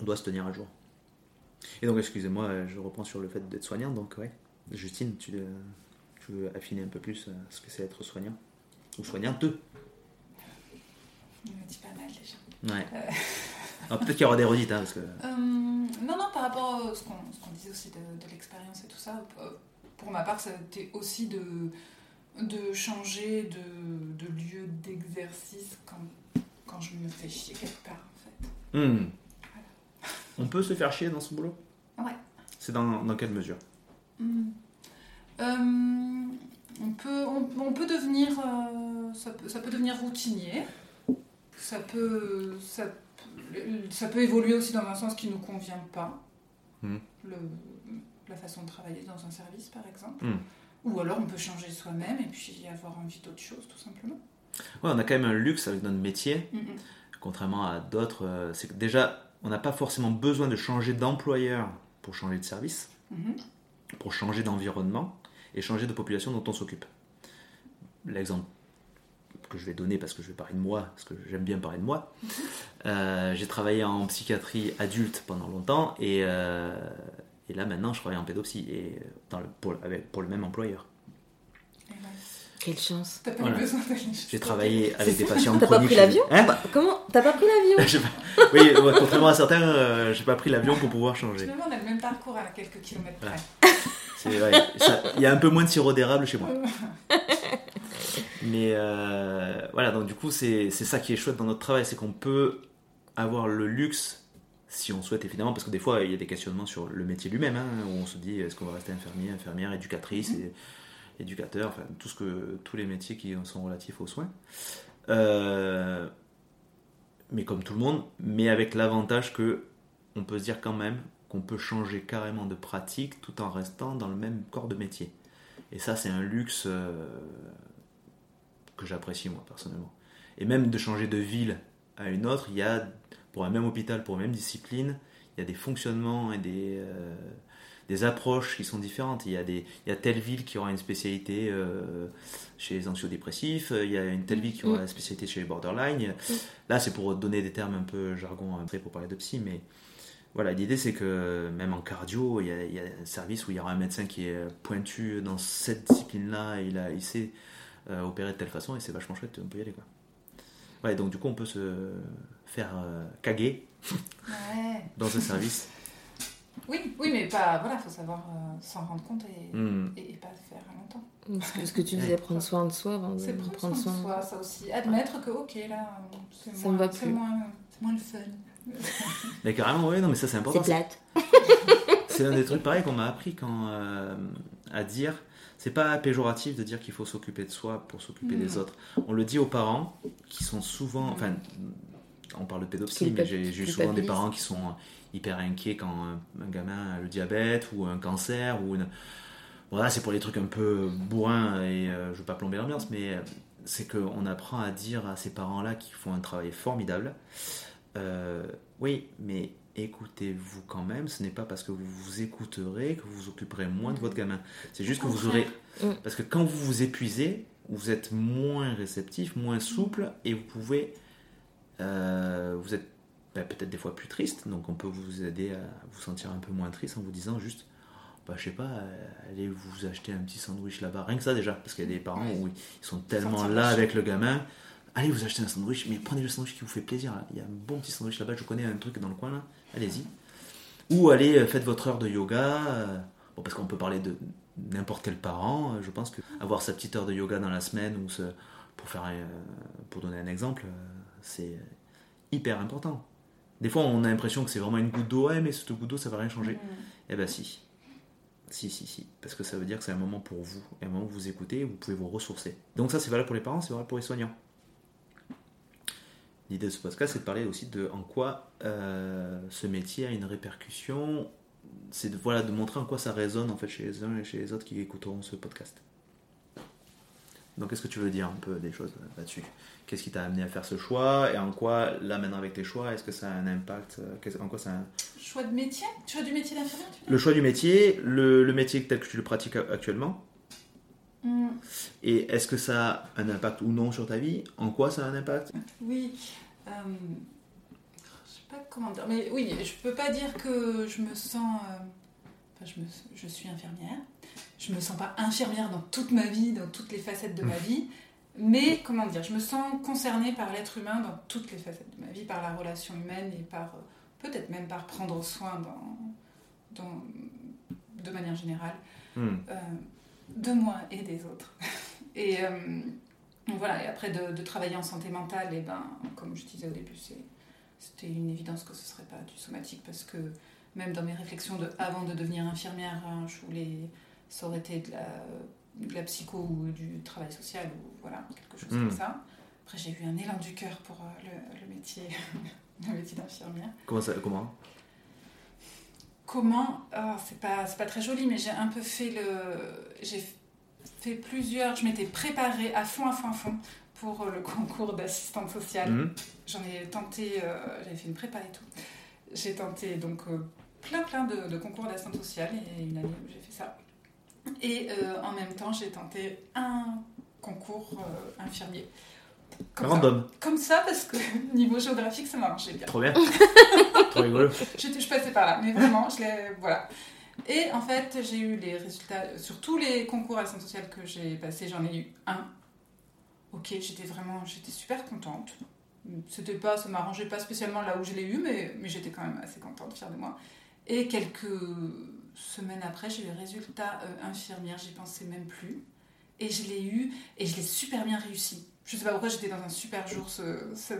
on doit se tenir à jour. Et donc excusez-moi, euh, je reprends sur le fait d'être soignant, donc ouais. Justine, tu, tu veux affiner un peu plus ce que c'est être soignant Ou soignante? Il me dit pas mal déjà. Ouais. Alors, Peut-être qu'il y aura des redites, hein, parce que. Euh, non, non, par rapport à ce qu'on disait aussi de, de l'expérience et tout ça, euh, pour ma part, ça a été aussi de, de changer de, de lieu d'exercice quand, quand je me fais chier quelque part, en fait. Hmm. On peut se faire chier dans ce boulot? Ouais. C'est dans, dans quelle mesure? Hmm. Euh, on, peut, on, on peut devenir euh, ça, peut, ça peut devenir routinier ça peut ça, peut- ça peut évoluer aussi dans un sens qui nous convient pas Hmm. Le, la façon de travailler dans un service par exemple Hmm. ou alors on peut changer soi-même et puis avoir envie d'autre chose tout simplement Ouais, on a quand même un luxe avec notre métier, contrairement à d'autres. euh, c'est que déjà, on n'a pas forcément besoin de changer d'employeur pour changer de service, Mhm. pour changer d'environnement et changer de population dont on s'occupe. L'exemple que je vais donner parce que je vais parler de moi, parce que j'aime bien parler de moi. Euh, j'ai travaillé en psychiatrie adulte pendant longtemps et, euh, et là maintenant je travaille en pédopsie et dans le, pour, avec, pour le même employeur. Quelle chance. T'as pas Voilà. eu besoin J'ai travaillé avec des patients T'as pas pris l'avion Hein Bah, Comment T'as pas pris l'avion pas- Oui, contrairement à certains, euh, j'ai pas pris l'avion pour pouvoir changer. Finalement, on a le même parcours à quelques kilomètres près. Voilà. C'est vrai, ça- Il y a un peu moins de sirop d'érable chez moi. Mais euh, voilà, donc du coup, c'est ça qui est chouette dans notre travail, c'est qu'on peut avoir le luxe, si on souhaite évidemment, parce que des fois, il y a des questionnements sur le métier lui-même, hein, où on se dit, est-ce qu'on va rester infirmier, infirmière, éducatrice, et, éducateur, enfin, tout ce que, tous les métiers qui sont relatifs aux soins. Euh, mais comme tout le monde, mais avec l'avantage que on peut se dire quand même qu'on peut changer carrément de pratique tout en restant dans le même corps de métier. Et ça, c'est un luxe euh, que j'apprécie moi personnellement. Et même de changer de ville à une autre, il y a, pour un même hôpital, pour une même discipline, il y a des fonctionnements et des, euh, des approches qui sont différentes. Il y, a des, il y a telle ville qui aura une spécialité euh, chez les anxiodépressifs, il y a une telle ville qui aura une spécialité chez les borderline. Là, c'est pour donner des termes un peu jargon après pour parler de psy, mais voilà, l'idée c'est que même en cardio, il y, a, il y a un service où il y aura un médecin qui est pointu dans cette discipline-là, et il, a, il sait euh, opérer de telle façon, et c'est vachement chouette, on peut y aller quoi. Ouais, donc du coup on peut se faire euh, caguer Ouais. dans ce service. Oui, oui, mais pas. Voilà, faut savoir euh, s'en rendre compte et, Hmm. et, et pas le faire longtemps. Ce que, ce que tu disais, prendre soin de soi avant de C'est prendre, prendre soin soin. de soi, ça aussi. Admettre que, ok, là, c'est Ça moins, me va c'est plus. moins, c'est moins le fun. Mais carrément, ouais, non, mais ça c'est C'est important. plate. C'est un des trucs pareils qu'on m'a appris quand, euh, à dire. C'est pas péjoratif de dire qu'il faut s'occuper de soi pour s'occuper des autres. On le dit aux parents qui sont souvent. Enfin, on parle de pédopsie, mais j'ai eu souvent des parents qui sont hyper inquiets quand un, un gamin a le diabète ou un cancer ou une. Voilà, c'est pour les trucs un peu bourrins et euh, je veux pas plomber l'ambiance, mais euh, c'est qu'on apprend à dire à ces parents-là qui font un travail formidable. euh, oui, mais écoutez-vous quand même, ce n'est pas parce que vous vous écouterez que vous vous occuperez moins de votre gamin. C'est juste que vous aurez... Mm. Parce que quand vous vous épuisez, vous êtes moins réceptif, moins souple, et vous pouvez... euh, vous êtes bah, peut-être des fois plus triste, donc on peut vous aider à vous sentir un peu moins triste en vous disant juste... Bah, je sais pas, euh, allez vous acheter un petit sandwich là-bas. Rien que ça déjà, parce qu'il y a des parents où ils sont tellement là avec le gamin. Allez vous acheter un sandwich, mais prenez le sandwich qui vous fait plaisir. là. Il y a un bon petit sandwich là-bas, je connais un truc dans le coin là. Allez-y. Ou allez, euh, faites votre heure de yoga. euh, Bon, parce qu'on peut parler de n'importe quel parent. euh, Je pense que avoir sa petite heure de yoga dans la semaine ou pour faire pour donner un exemple, c'est hyper important. Des fois, on a l'impression que c'est vraiment une goutte d'eau. Ouais, mais cette goutte d'eau, ça va rien changer. Eh ben si. Si, si, si. Parce que ça veut dire que c'est un moment pour vous. Et un moment où vous écoutez, vous pouvez vous ressourcer. Donc ça, c'est valable pour les parents, c'est valable pour les soignants. L'idée de ce podcast, c'est de parler aussi de en quoi euh, ce métier a une répercussion. C'est de, voilà, de montrer en quoi ça résonne en fait chez les uns et chez les autres qui écouteront ce podcast. Donc, est-ce que tu veux dire un peu des choses là-dessus? Qu'est-ce qui t'a amené à faire ce choix? Et en quoi, là maintenant avec tes choix, est-ce que ça a un impact euh, En quoi ça a un- Choix de métier? Choix du métier d'infirmière, Le choix du métier, le, le métier tel que tu le pratiques actuellement, Hmm, et est-ce que ça a un impact ou non sur ta vie? En quoi ça a un impact? Oui. euh, je sais pas comment dire. Mais oui, je peux pas dire que je me sens. euh, enfin, je, me, je suis infirmière. Je me sens pas infirmière dans toute ma vie, dans toutes les facettes de ma vie. Mais comment dire, je me sens concernée par l'être humain dans toutes les facettes de ma vie, par la relation humaine et par euh, peut-être même par prendre soin dans, dans, de manière générale Hmm. euh, de moi et des autres. Et euh, donc voilà, et après de, de travailler en santé mentale, et ben, comme je disais au début, c'était une évidence que ce serait pas du somatique parce que même dans mes réflexions de, avant de devenir infirmière, hein, je voulais, ça aurait été de la, de la psycho ou du travail social ou voilà, quelque chose Mm. comme ça. Après, j'ai eu un élan du cœur pour euh, le, le métier, le métier d'infirmière. Comment ça Comment? Comment ah, C'est pas, c'est pas très joli, mais j'ai un peu fait le. J'ai fait plusieurs. Je m'étais préparée à fond, à fond, à fond pour le concours d'assistante sociale. Hmm. J'en ai tenté. euh, J'avais fait une prépa et tout. J'ai tenté donc euh, plein, plein de, de concours d'assistante sociale et une année où j'ai fait ça. Et euh, en même temps, j'ai tenté un concours infirmier. Comme ça. Comme ça, parce que niveau géographique, ça marchait bien. Trop bien. Trop rigolo. J'étais- je passais par là, mais vraiment, je l'ai. Voilà. Et en fait, j'ai eu les résultats sur tous les concours à centre social que j'ai passé, j'en ai eu un. Ok, j'étais vraiment, j'étais super contente. C'était pas, ça m'arrangeait pas spécialement là où je l'ai eu, mais, mais j'étais quand même assez contente, fière de moi. Et quelques semaines après, j'ai eu le résultat euh, infirmière, j'y pensais même plus. Et je l'ai eu, et je l'ai super bien réussi. Je sais pas pourquoi j'étais dans un super jour ce, ce-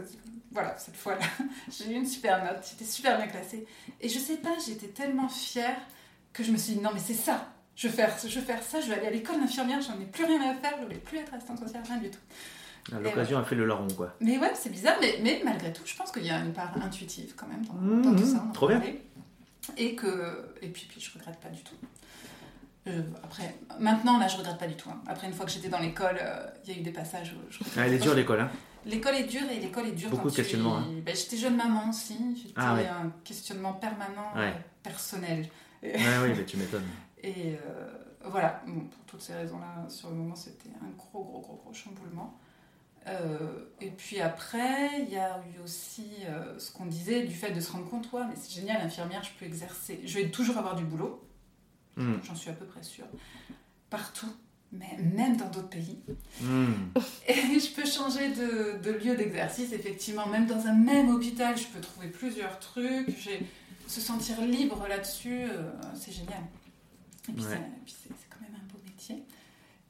voilà, cette fois-là. j'ai eu une super note, j'étais super bien classée. Et je sais pas, j'étais tellement fière que je me suis dit non mais c'est ça. Je vais faire, je vais faire ça, je vais aller à l'école d'infirmière, j'en ai plus rien à faire, je voulais plus être assistante sociale, rien du tout. L'occasion a fait le larron, quoi. Mais ouais, c'est bizarre, mais, mais malgré tout, je pense qu'il y a une part intuitive quand même dans, Mmh, dans tout mmh, ça. on trop bien. Et que et puis, puis je regrette pas du tout. Euh, après, maintenant là, je regrette pas du tout. hein. Après, une fois que j'étais dans l'école, euh, il y a eu des passages où je regrette Ah, elle est dure l'école, hein. L'école est dure et l'école est dure Beaucoup quand de questionnements, es- hein. Ben, j'étais jeune maman aussi. J'étais Ah ouais. un questionnement permanent, Ouais. euh, personnel. Ouais, oui, mais tu m'étonnes. Et euh, voilà, bon, pour toutes ces raisons-là, sur le moment, c'était un gros, gros, gros, gros chamboulement. Euh, et puis après, il y a eu aussi ce qu'on disait du fait de se rendre compte, ouais, mais c'est génial, infirmière, je peux exercer, je vais toujours avoir du boulot, Hmm, j'en suis à peu près sûre, partout, mais même dans d'autres pays. hmm. Et je peux changer de, de lieu d'exercice, effectivement, même dans un même hôpital, je peux trouver plusieurs trucs, j'ai se sentir libre là-dessus, euh, c'est génial. Et puis, Ouais. c'est- quand même un beau métier.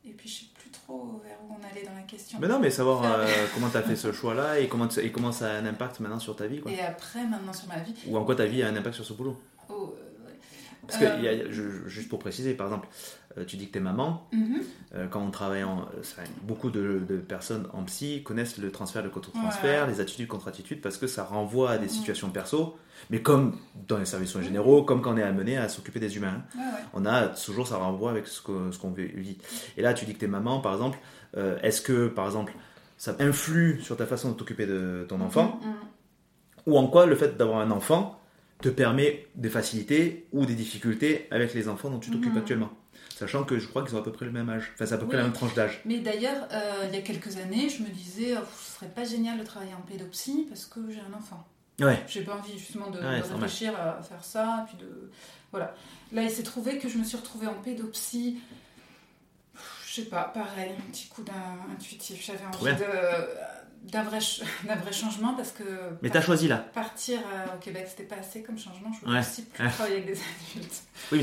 Et puis je sais plus trop vers où on allait dans la question. Mais non, mais savoir euh, comment tu as fait ce choix-là et comment, et comment ça a un impact maintenant sur ta vie, quoi. Et après, maintenant sur ma vie, Ou en quoi ta vie a un impact sur ce boulot. oh, euh. Parce que, Euh, il y a- je- juste pour préciser, par exemple, euh, tu dis que tu es maman. mhm. Euh, quand on travaille en. ça, beaucoup de, de personnes en psy connaissent le transfert, le contre-transfert, les attitudes, contre-attitudes, parce que ça renvoie à des Mhm. situations perso. Mais comme dans les services soins généraux, comme quand on est amené à s'occuper des humains, Ouais, ouais. on a toujours ça renvoie avec ce que- ce qu'on vit. Et là, tu dis que tu es maman, par exemple. euh, Est-ce que, par exemple, ça influe sur ta façon de t'occuper de ton enfant Mhm. Ou en quoi le fait d'avoir un enfant te permet des facilités ou des difficultés avec les enfants dont tu t'occupes Mhm. actuellement Sachant que je crois qu'ils ont à peu près le même âge. Enfin, c'est à peu près la même tranche d'âge. Mais d'ailleurs, euh, il y a quelques années, je me disais, oh, ce serait pas génial de travailler en pédopsie parce que j'ai un enfant. Ouais. J'ai pas envie justement de, Ouais, de c'est normal. réfléchir à faire ça, puis de voilà. Là, il s'est trouvé que je me suis retrouvée en pédopsie. Je sais pas, pareil, un petit coup d'un intuitif. J'avais envie de d'un vrai, ch- d'un vrai changement parce que Mais t'as choisi là. partir euh, au Québec, c'était pas assez comme changement. Je voulais Ouais. aussi plus Ouais. travailler avec des adultes. Oui, mais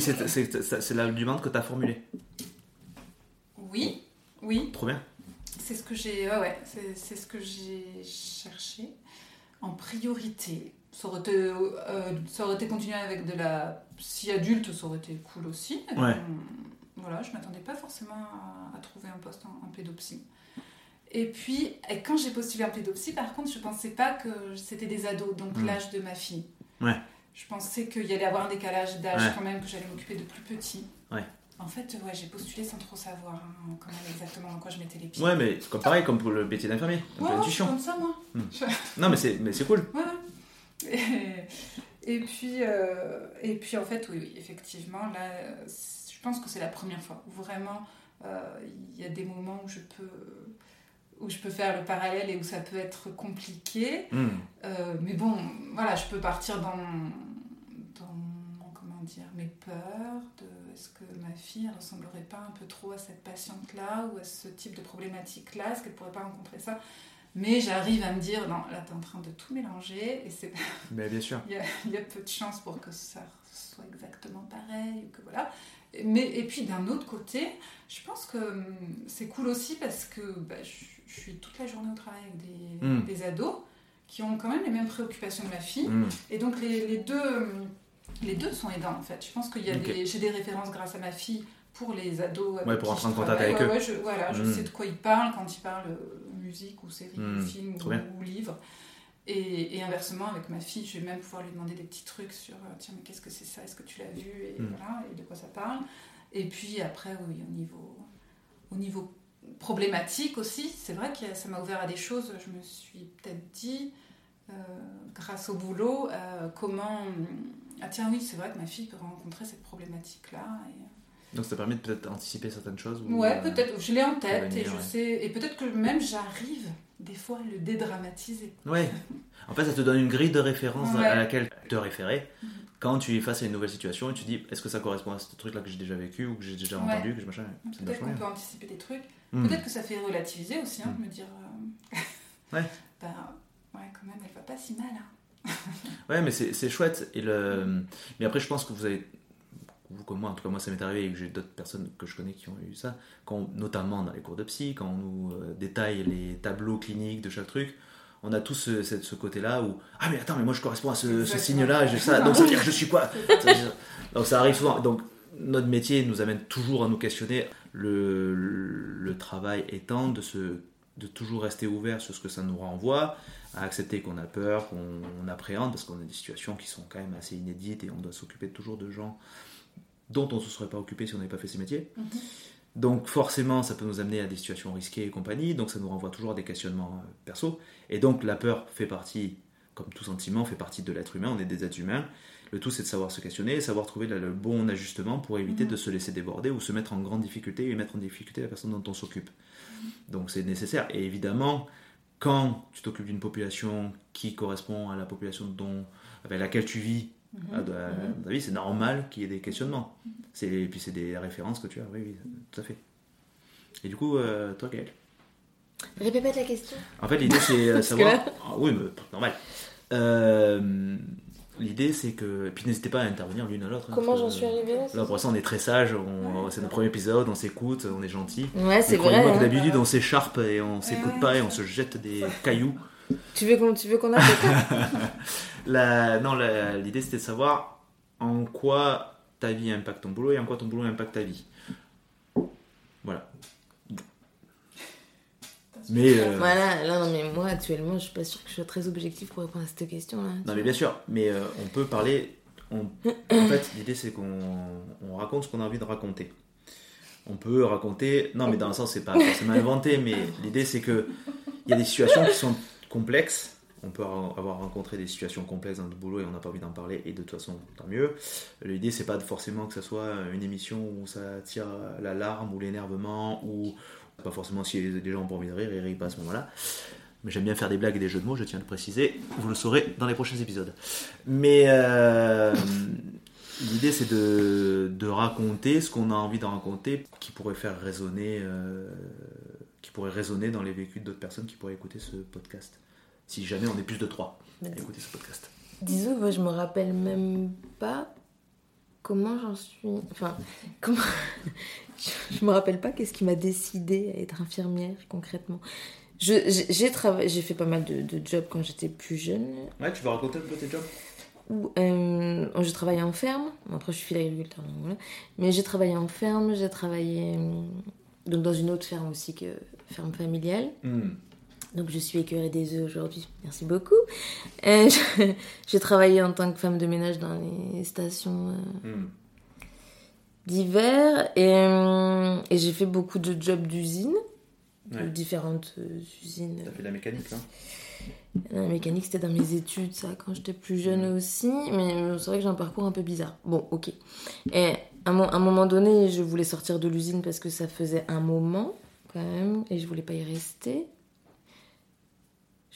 c'est- la demande que tu as formulée. Oui, oui, Trop bien. c'est ce que j'ai, ouais, ouais, c'est, ce que j'ai cherché en priorité. Ça aurait été, euh, ça aurait été continué avec de la psy adulte, ça aurait été cool aussi. Ouais. voilà, je m'attendais pas forcément à, à trouver un poste en, en pédopsie. Et puis, et quand j'ai postulé en pédopsie, par contre, je pensais pas que c'était des ados, donc Mm. l'âge de ma fille. Ouais. Je pensais qu'il y allait avoir un décalage d'âge Ouais. quand même, que j'allais m'occuper de plus petits. Ouais. En fait, ouais, j'ai postulé sans trop savoir hein, exactement dans quoi je mettais les pieds. Ouais, mais c'est comme pareil, comme pour le métier d'infirmier. Ouais, ouais, je comme ça, moi. Non, mais c'est mais c'est cool. Ouais. Et, et puis, euh, et puis, en fait, oui, oui, effectivement, là, je pense que c'est la première fois où vraiment euh, il y a des moments où je peux où je peux faire le parallèle et où ça peut être compliqué. Hmm. Euh, mais bon, voilà, je peux partir dans, dans comment dire, mes peurs de est-ce que ma fille elle ressemblerait pas un peu trop à cette patiente-là ou à ce type de problématique-là, est-ce qu'elle pourrait pas rencontrer ça? Mais j'arrive à me dire, non, là, tu es en train de tout mélanger et c'est Mais bien sûr. il y, a, il y a peu de chances pour que ça soit exactement pareil ou que voilà. Mais, et puis d'un autre côté, je pense que hum, c'est cool aussi parce que bah, je, je suis toute la journée au travail avec des, Mm. des ados qui ont quand même les mêmes préoccupations que ma fille. Hmm. Et donc les, les deux, hum, les deux sont aidants en fait. Je pense qu'il y a Ok. des, j'ai des références grâce à ma fille pour les ados. Ouais, pour entrer en contact avec eux. Ouais, je, voilà, je Mm. sais de quoi ils parlent quand ils parlent euh, musique ou série ou film ou, ou livre. Et, et inversement, avec ma fille, je vais même pouvoir lui demander des petits trucs sur euh, tiens, mais qu'est-ce que c'est ça? Est-ce que tu l'as vu? Et, Mm. voilà, et de quoi ça parle? Et puis après, oui, au niveau, au niveau problématique aussi, c'est vrai que ça m'a ouvert à des choses. Je me suis peut-être dit, euh, grâce au boulot, euh, comment. Ah tiens, oui, c'est vrai que ma fille peut rencontrer cette problématique-là. Et... Donc ça permet de peut-être anticiper certaines choses. ou, Ouais, peut-être. Je l'ai en tête et je ouais. sais. Et peut-être que même j'arrive des fois le dédramatiser. Ouais. En fait, ça te donne une grille de référence Ouais. à laquelle te référer Mhm. quand tu es face à une nouvelle situation et tu dis est-ce que ça correspond à ce truc-là que j'ai déjà vécu ou que j'ai déjà Ouais. entendu, que je machin. c'est Peut-être qu'on peut anticiper des trucs. Hmm. Peut-être que ça fait relativiser aussi, hein, Mm. me dire. euh, Ouais. ben, ouais, quand même, elle va pas si mal. hein. Ouais, mais c'est c'est chouette. Et le... Mais après, je pense que vous avez, vous comme moi, en tout cas moi ça m'est arrivé et que j'ai d'autres personnes que je connais qui ont eu ça, quand, notamment dans les cours de psy, quand on nous euh, détaille les tableaux cliniques de chaque truc, on a tous ce, cette- ce côté-là où Ah, mais attends, mais moi je corresponds à ce, ce signe-là, j'ai ça, donc ça veut dire que je suis quoi? Donc ça arrive souvent. Donc notre métier nous amène toujours à nous questionner. Le, le travail étant de, se, de toujours rester ouvert sur ce que ça nous renvoie, à accepter qu'on a peur, qu'on on appréhende, parce qu'on a des situations qui sont quand même assez inédites et on doit s'occuper toujours de gens dont on ne se serait pas occupé si on n'avait pas fait ces métiers. Mhm. Donc forcément, ça peut nous amener à des situations risquées et compagnie, donc ça nous renvoie toujours à des questionnements euh, perso. Et donc la peur fait partie, comme tout sentiment, fait partie de l'être humain, on est des êtres humains. Le tout, c'est de savoir se questionner et savoir trouver le, bon ajustement pour éviter Mhm. de se laisser déborder ou se mettre en grande difficulté et mettre en difficulté la personne dont on s'occupe. Donc c'est nécessaire. Et évidemment, quand tu t'occupes d'une population qui correspond à la population dont, avec laquelle tu vis, Ta vie, c'est normal qu'il y ait des questionnements. C'est, et puis c'est des références que tu as, oui, oui, tout à fait. Et du coup, euh, toi, Gaël Répète la question. En fait, l'idée, c'est euh, savoir. là- Ah oui, mais normal. Euh, l'idée, c'est que. Et puis n'hésitez pas à intervenir l'une à l'autre. hein, Comment j'en que- suis arrivée là? Là, pour l'instant, on est très sage, on- c'est notre premier épisode, on s'écoute, on est gentil. Ouais, c'est vrai. hein. d'habitude, on s'écharpe et on s'écoute ouais, pas et on se jette des cailloux. Tu veux qu'on tu veux qu'on appelle La, non, la- l'idée c'était de savoir en quoi ta vie impacte ton boulot et en quoi ton boulot impacte ta vie. Voilà. Mais, euh, Voilà, là, non, mais moi, actuellement, je suis pas sûre que je sois très objective pour répondre à cette question-là. Non, mais bien sûr, mais euh, on peut parler. on- en fait, l'idée c'est qu'on on raconte ce qu'on a envie de raconter. On peut raconter. Non, mais dans le sens, c'est pas forcément inventé, mais l'idée c'est que il y a des situations qui sont complexes. On peut avoir rencontré des situations complexes dans notre boulot et on n'a pas envie d'en parler, et de toute façon, tant mieux. L'idée, c'est pas forcément que ça soit une émission où ça tire l'alarme ou l'énervement, ou pas forcément si les gens ont pas envie de rire, ils rient pas à ce moment-là. Mais j'aime bien faire des blagues et des jeux de mots, je tiens à le préciser. Vous le saurez dans les prochains épisodes. Mais euh, l'idée, c'est de, de raconter ce qu'on a envie de raconter, qui pourrait faire résonner, euh, qui pourrait résonner dans les vécus d'autres personnes qui pourraient écouter ce podcast. Si jamais on est plus de trois à écouter ce podcast. Disons, moi, je me rappelle même pas comment j'en suis. Enfin, comment. je me rappelle pas qu'est-ce qui m'a décidé à être infirmière concrètement. Je- J'ai fait pas mal de, de jobs quand j'étais plus jeune. Ouais, tu veux raconter un peu tes jobs? Où, euh, j'ai travaillé en ferme. Après, je suis fille d'agriculteur, donc voilà. Mais j'ai travaillé en ferme, j'ai travaillé euh, donc dans une autre ferme aussi que ferme familiale. Hmm. Donc je suis écurée des œufs aujourd'hui, merci beaucoup. Euh, j'ai travaillé en tant que femme de ménage dans les stations euh, Hmm. d'hiver et, euh, et j'ai fait beaucoup de jobs d'usine, Ouais. de différentes euh, usines. T'as fait de la mécanique, là La mécanique c'était dans mes études ça quand j'étais plus jeune aussi, mais euh, c'est vrai que j'ai un parcours un peu bizarre. Bon ok. Et à, un moment donné je voulais sortir de l'usine parce que ça faisait un moment quand même et je voulais pas y rester.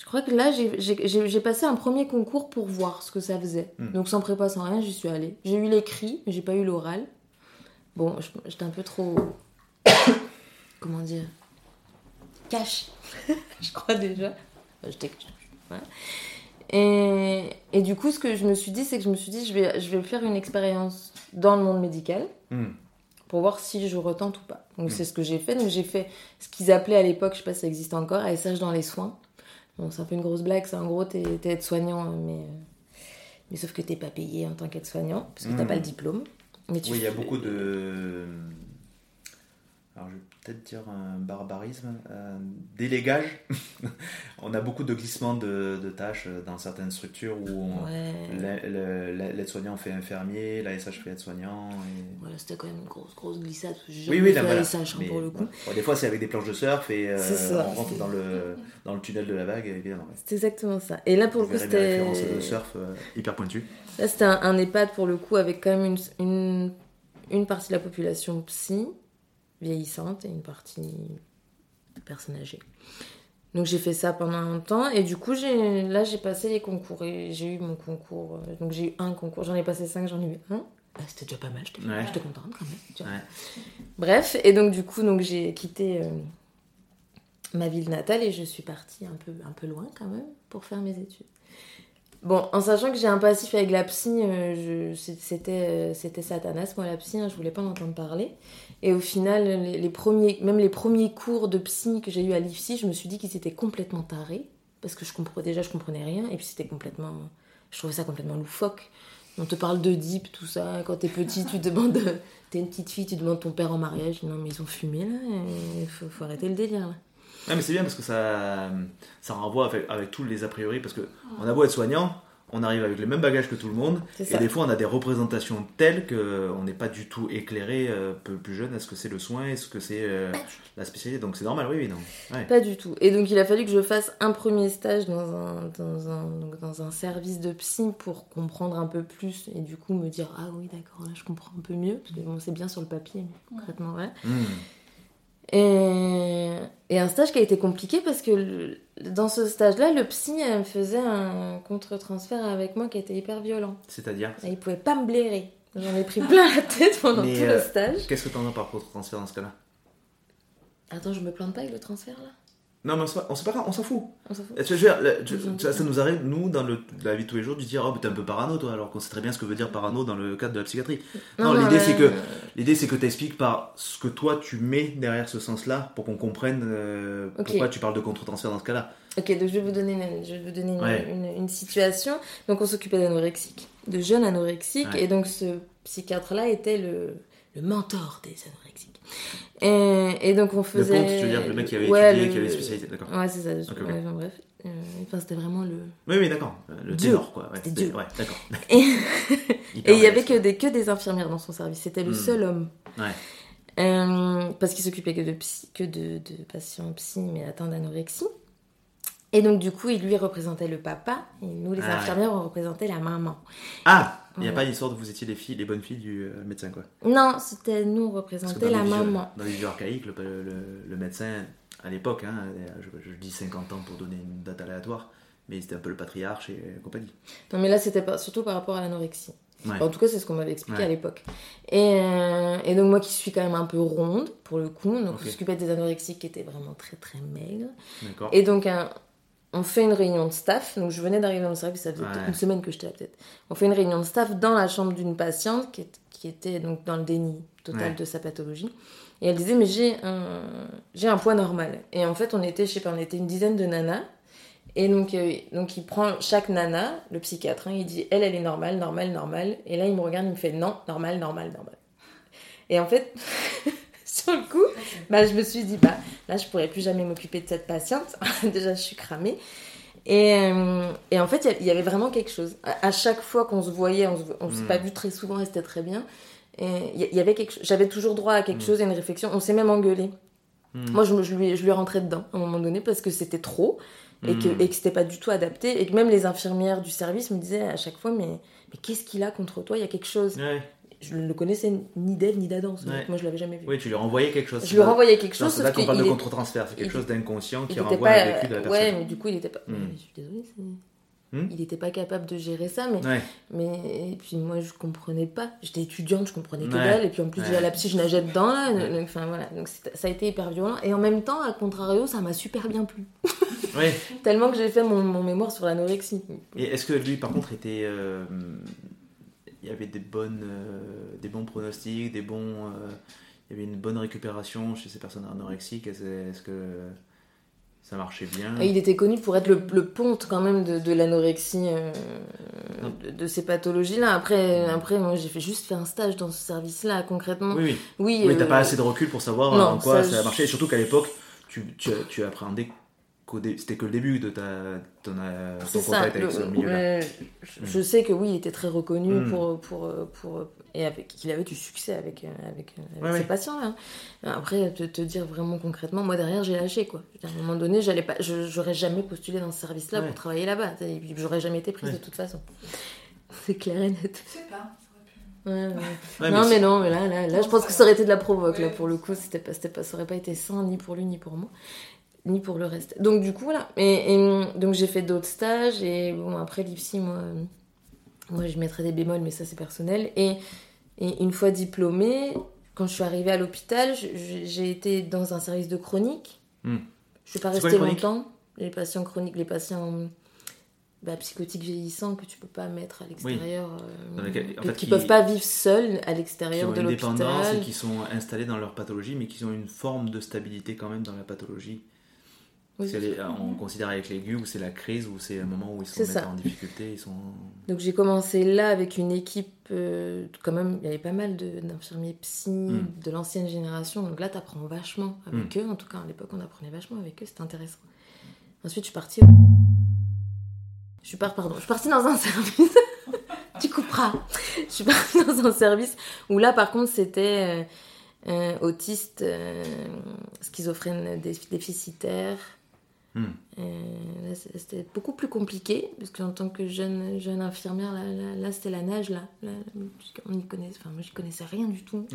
Je crois que là, j'ai- passé un premier concours pour voir ce que ça faisait. Hmm. Donc sans prépa, sans rien, j'y suis allée. J'ai eu l'écrit, mais j'ai pas eu l'oral. Bon, j'étais un peu trop... Comment dire Cash, je crois déjà. J'étais. Voilà. Et, et du coup, ce que je me suis dit, c'est que je me suis dit, je vais, je vais faire une expérience dans le monde médical Hmm. pour voir si je retente ou pas. Donc Mm. c'est ce que j'ai fait. Donc j'ai fait ce qu'ils appelaient à l'époque, je sais pas si ça existe encore, ASH dans les soins. Bon, c'est un peu une grosse blague, c'est en gros, t'es t'es aide-soignant, hein, mais, euh, mais sauf que t'es pas payé en tant qu'aide-soignant, parce que t'as Mm. pas le diplôme. Mais tu Oui, il y a beaucoup de. Alors, je peut-être dire un barbarisme. Un délégage. on a beaucoup de glissements de, de tâches dans certaines structures où Ouais. l'a- la- l'aide-soignant fait infirmier, l'ASH fait aide-soignant. et- Voilà, c'était quand même une grosse, grosse glissade. Oui, oui, là, voilà. ASH, hein, Mais, pour le coup. voilà. Bon, des fois, c'est avec des planches de surf et euh, ça. on rentre dans le, dans le tunnel de la vague, évidemment. ouais. C'est exactement ça. Et là, pour le coup, c'était. de surf euh, hyper pointues. Là, c'était un, un EHPAD pour le coup, avec quand même une, une, une partie de la population psy, vieillissante, et une partie personnes âgées. Donc j'ai fait ça pendant un temps et du coup j'ai là j'ai passé les concours et j'ai eu mon concours. euh, Donc j'ai eu un concours, j'en ai passé cinq, j'en ai eu un. Ah, C'était déjà pas mal, j'étais Ouais. contente quand même. Ouais. Bref, et donc du coup donc j'ai quitté euh, ma ville natale et je suis partie un peu, un peu loin quand même pour faire mes études. Bon, en sachant que j'ai un passif avec la psy, euh, c'était euh, Satanas, moi la psy, hein, je voulais pas en entendre parler. Et au final, les, les premiers, même les premiers cours de psy que j'ai eu à l'IFSI, je me suis dit qu'ils étaient complètement tarés, parce que je comprenais, déjà je comprenais rien, et puis c'était complètement, je trouvais ça complètement loufoque. On te parle de deep, tout ça, quand t'es petit, tu demandes, t'es une petite fille, tu demandes ton père en mariage, non mais ils ont fumé là, il faut, faut arrêter le délire là. Ouais, mais c'est bien parce que ça, ça renvoie avec, avec tous les a priori. Parce que on a beau être soignant, on arrive avec les mêmes bagages que tout le monde. Et des fois, on a des représentations telles qu'on n'est pas du tout éclairé, euh, peu plus jeune, est-ce que c'est le soin, est-ce que c'est euh, la spécialité. Donc c'est normal, oui, oui, non. Ouais. Pas du tout. Et donc il a fallu que je fasse un premier stage dans un, dans un, donc dans un service de psy pour comprendre un peu plus et du coup me dire ah oui d'accord là je comprends un peu mieux parce que bon c'est bien sur le papier mais concrètement voilà. Hmm. Et, et un stage qui a été compliqué parce que le- dans ce stage-là le psy euh, faisait un contre-transfert avec moi qui était hyper violent. C'est-à-dire il pouvait pas me blairer. J'en ai pris plein la tête pendant Mais, tout euh, le stage. Qu'est-ce que t'en as par contre transfert dans ce cas-là? Attends je me plante pas avec le transfert là Non, mais on s'en- pas fout. On s'en fout. Veux dire, tu- ça, nous arrive, nous, dans le, la vie de tous les jours, de dire Oh, mais t'es un peu parano, toi, alors qu'on sait très bien ce que veut dire parano dans le cadre de la psychiatrie. Non, l'idée, mais- c'est que- L'idée, c'est que tu expliques par ce que toi tu mets derrière ce sens-là pour qu'on comprenne euh, pourquoi tu parles de contre-transfert dans ce cas-là. Ok, donc je vais vous donner une, je vais vous donner une, Ouais. une- une situation. Donc on s'occupait d'anorexiques, de jeunes anorexiques, Ouais. et donc ce psychiatre-là était le, le mentor des anorexiques. Et, et donc on Le faisait... ponte, tu veux dire, le mec qui avait Ouais, étudié, le- qui avait spécialité, d'accord. Ouais, c'est ça. Ok, ok. ouais, enfin, bref, Euh, enfin, c'était vraiment le... Oui, oui, d'accord. Euh, Le Dieu. ténor, quoi. Ouais, C'était Dieu. ouais, d'accord. Et il y avait que des, que des infirmières dans son service. C'était le Hmm. seul homme. Ouais. Euh, parce qu'il s'occupait que de, psy, que de, de patients psy, mais atteints d'anorexie. Et donc, du coup, il lui représentait le papa, et nous, les Ah infirmières, on représentait la maman. Ah Il n'y a pas l'histoire de vous étiez les filles, les bonnes filles du euh, médecin, quoi. Non, c'était nous, on représentait dans la vieux- maman. Dans les vieux archaïques, le, le- le médecin, à l'époque, hein, je, je dis 50 ans pour donner une date aléatoire, mais c'était un peu le patriarche et compagnie. Non, mais là, c'était pas, surtout par rapport à l'anorexie. Ouais. En tout cas, c'est ce qu'on m'avait expliqué Ouais. à l'époque. Et, euh, et donc, moi qui suis quand même un peu ronde, pour le coup, donc Ok. on s'occupait des anorexiques qui étaient vraiment très très maigres. D'accord. Et donc, un- on fait une réunion de staff. Donc, je venais d'arriver dans le service, ça faisait Ouais. une semaine que j'étais là, peut-être. On fait une réunion de staff dans la chambre d'une patiente qui, est- qui était donc dans le déni total Ouais. de sa pathologie. Et elle disait, mais j'ai un, j'ai un poids normal. Et en fait, on était, je sais pas, on était une dizaine de nanas. Et donc, euh, donc il prend chaque nana, le psychiatre, hein, il dit, elle, elle est normale, normale, normale. Et là, il me regarde, il me fait, non, normal, normal, normal. Et en fait, sur le coup, bah, je me suis dit, bah, là, je pourrais plus jamais m'occuper de cette patiente. Déjà, je suis cramée. Et, euh, et en fait, il y avait vraiment quelque chose. À, à chaque fois qu'on se voyait, on se, on s'est pas vu très souvent et c'était très bien. Et il y, y avait quelque. J'avais toujours droit à quelque Mm. chose, à une réflexion. On s'est même engueulé. Mm. Moi, je, me- je lui, je lui ai rentré dedans à un moment donné parce que c'était trop et que, et que c'était pas du tout adapté. Et que même les infirmières du service me disaient à chaque fois, mais, mais qu'est-ce qu'il a contre toi? Il y a quelque chose. Ouais. Je ne le connaissais ni d'Ève ni d'Adam. Ouais. Moi, je l'avais jamais vu. Oui, tu lui renvoyais quelque chose. Je lui renvoyais quelque chose, c'est là qu'on parle de est- contre-transfert, c'est quelque il- chose d'inconscient qui renvoie pas, à un vécu de la ouais, personne. mais du coup, il était pas. Hmm. Je suis désolée, Hmm il était pas capable de gérer ça, mais, Ouais. mais et puis moi je comprenais pas. J'étais étudiante, je comprenais que Ouais. dalle, et puis en plus Ouais. déjà la psy, je nageais dedans là. Ouais. donc, Enfin voilà, donc ça a été hyper violent. Et en même temps, à contrario, ça m'a super bien plu. Ouais. Tellement que j'ai fait mon, mon mémoire sur l'anorexie. Et est-ce que lui, par contre, était. Il y avait des, bonnes, euh, des bons pronostics, des bons. euh, il y avait une bonne récupération chez ces personnes anorexiques Est-ce que ça marchait bien? Et il était connu pour être le, le ponte quand même de, de l'anorexie, euh, de, de ces pathologies-là. Après, après, moi j'ai fait juste fait un stage dans ce service-là, concrètement. Oui, oui. Oui, Oui, t'as pas assez de recul pour savoir non, en quoi ça, ça, a marché. Et surtout qu'à l'époque, tu, tu, tu appréhendais c'était que le début de ta, ton, euh, ton C'est ça. contact avec le- ce milieu-là. ouais, je, je sais que oui, il était très reconnu Mm. pour, pour, pour, et avec, qu'il avait du succès avec, euh, avec, euh, avec Ouais, ses ouais. patients-là. Après, te, te dire vraiment concrètement, moi derrière, j'ai lâché quoi. À un moment donné, j'allais pas, je, j'aurais jamais postulé dans ce service-là Ouais. pour travailler là-bas. J'aurais jamais été prise Ouais. de toute façon. C'est clair et net. Je sais pas. Ouais, ouais. Ouais, non, mais non, mais là, là, là, Non, je pense que ça aurait été de la provoque là pour le coup. C'était pas, c'était pas, ça aurait pas été sain ni pour lui ni pour moi. Ni pour le reste. Donc du coup voilà. Et, et, donc j'ai fait d'autres stages et bon après l'IPSI moi, moi je mettrais des bémols mais ça c'est personnel. Et, et, une fois diplômée, quand je suis arrivée à l'hôpital, j'ai été dans un service de chronique. Hmm. Je suis pas restée longtemps. Les patients chroniques, les patients bah, psychotiques vieillissants que tu peux pas mettre à l'extérieur, euh, qui, ne peuvent pas vivre seuls à l'extérieur de l'hôpital. et qui sont installés dans leur pathologie, mais qui ont une forme de stabilité quand même dans la pathologie. On considère avec l'aigu où c'est la crise, où c'est un moment où ils sont en difficulté. Ils sont... Donc j'ai commencé là avec une équipe, euh, quand même, il y avait pas mal d'infirmiers psy hmm. de l'ancienne génération. Donc là, tu apprends vachement avec hmm. eux. En tout cas, à l'époque, on apprenait vachement avec eux, c'était intéressant. Ensuite, je suis partie. Je suis partie, pardon, je suis partie dans un service. tu couperas. Je suis partie dans un service où là, par contre, c'était euh, autiste, euh, schizophrène déficitaire. Hmm. Euh, c'était beaucoup plus compliqué parce qu'en tant que jeune, jeune infirmière, là, là, c'était la nage. Là, on y connaît, enfin, moi, je connaissais rien du tout.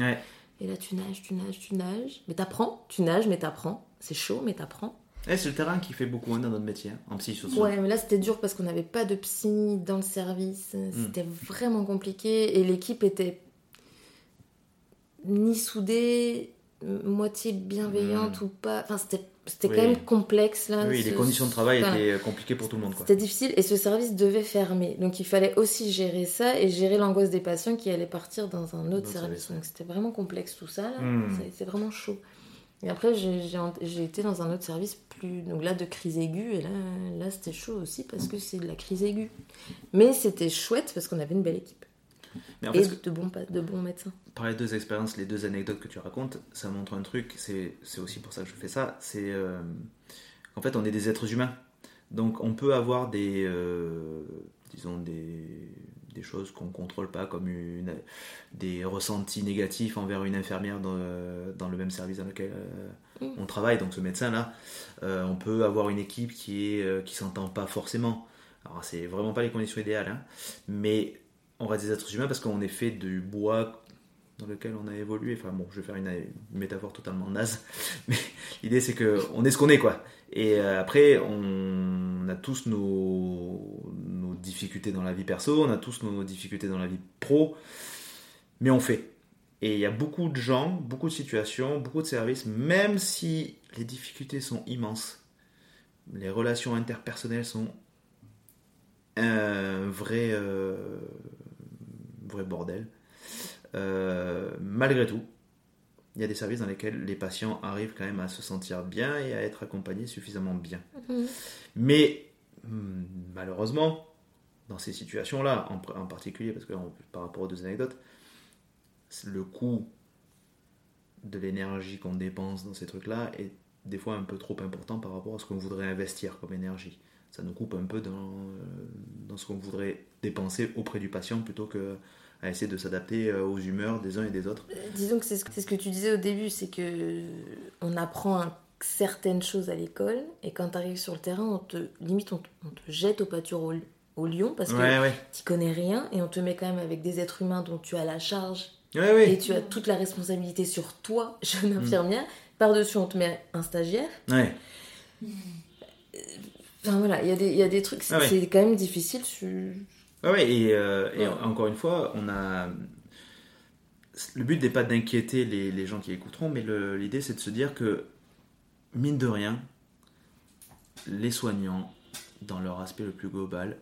Et là, tu nages, tu nages, tu nages. Mais t'apprends, tu nages, mais t'apprends. C'est chaud, mais t'apprends. Eh, c'est le terrain qui fait beaucoup dans notre métier, hein, en psy Ouais, mais là c'était dur parce qu'on n'avait pas de psy dans le service. Hmm. C'était vraiment compliqué et l'équipe était ni soudée, moitié bienveillante hmm. ou pas. Enfin, c'était c'était quand même complexe là. Oui, les conditions de travail étaient compliquées pour tout le monde. C'était difficile et ce service devait fermer. Donc il fallait aussi gérer ça et gérer l'angoisse des patients qui allaient partir dans un autre service. Donc c'était vraiment complexe tout ça. Hmm. C'était vraiment chaud. Et après, j'ai été dans un autre service plus. Donc là, de crise aiguë. Et là, là c'était chaud aussi parce que c'est de la crise aiguë. Mais c'était chouette parce qu'on avait une belle équipe. Mais en et de, bons, de bons médecins. Par les deux expériences, les deux anecdotes que tu racontes, ça montre un truc. C'est aussi pour ça que je fais ça. C'est. Euh, en fait, on est des êtres humains. Donc, on peut avoir des. Euh, disons, des des choses qu'on ne contrôle pas, comme une, des ressentis négatifs envers une infirmière dans, dans le même service dans lequel euh, mm. on travaille, donc ce médecin-là. Euh, on peut avoir une équipe qui qui s'entend pas forcément. Alors, c'est vraiment pas les conditions idéales, hein, mais on reste des êtres humains parce qu'on est fait du bois dans lequel on a évolué. Enfin bon, je vais faire une, métaphore totalement naze, mais l'idée c'est que on est ce qu'on est quoi. Et après, on a tous nos, difficultés dans la vie perso, on a tous nos difficultés dans la vie pro, mais on fait. Et il y a beaucoup de gens, beaucoup de situations, beaucoup de services, même si les difficultés sont immenses, les relations interpersonnelles sont un vrai, euh, vrai bordel. Euh, malgré tout, il y a des services dans lesquels les patients arrivent quand même à se sentir bien et à être accompagnés suffisamment bien. Mhm. Mais hmm, malheureusement, dans ces situations-là, en, particulier, parce que par rapport aux deux anecdotes, le coût de l'énergie qu'on dépense dans ces trucs-là est des fois un peu trop important par rapport à ce qu'on voudrait investir comme énergie. Ça nous coupe un peu dans, euh, dans ce qu'on voudrait dépenser auprès du patient plutôt que à essayer de s'adapter euh, aux humeurs des uns et des autres. Euh, disons que c'est ce, ce, que tu disais au début, c'est que on apprend certaines choses à l'école et quand tu arrives sur le terrain, on te limite on, te jette au pâture au, au lion parce que tu connais rien et on te met quand même avec des êtres humains dont tu as la charge et tu as toute la responsabilité sur toi, jeune mm. infirmière. Par-dessus, on te met un stagiaire. Ouais. Enfin voilà, il y, y, a des trucs, c'est quand même difficile. Ouais, et, euh, et encore une fois, on a. Le but n'est pas d'inquiéter les, les, gens qui écouteront, mais l'idée c'est de se dire que, mine de rien, les soignants, dans leur aspect le plus global,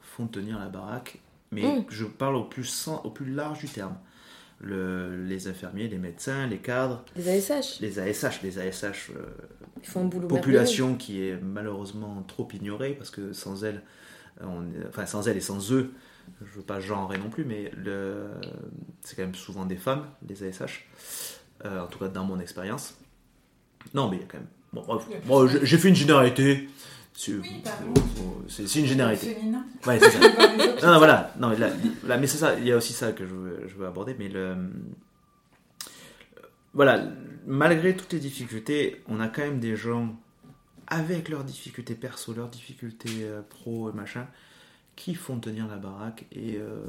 font tenir la baraque. Mais mm. je parle au plus, au plus large du terme. Le, les infirmiers, les médecins, les cadres. Les ASH. Les ASH, les ASH. Euh, Ils font un boulot population qui est malheureusement trop ignorée parce que sans elles, on, enfin sans elles et sans eux, je veux pas genrer non plus, mais c'est quand même souvent des femmes, les ASH, euh, en tout cas dans mon expérience. Non, mais il y a quand même. Bon, bref, j'ai fait une généralité. C'est une généralité. Ouais, c'est ça. non, non, voilà. Non, là, mais c'est ça. Il y a aussi ça que je veux, je veux aborder. Mais le. Voilà. Malgré toutes les difficultés, on a quand même des gens avec leurs difficultés perso, leurs difficultés euh, pro et machin, qui font tenir la baraque et euh,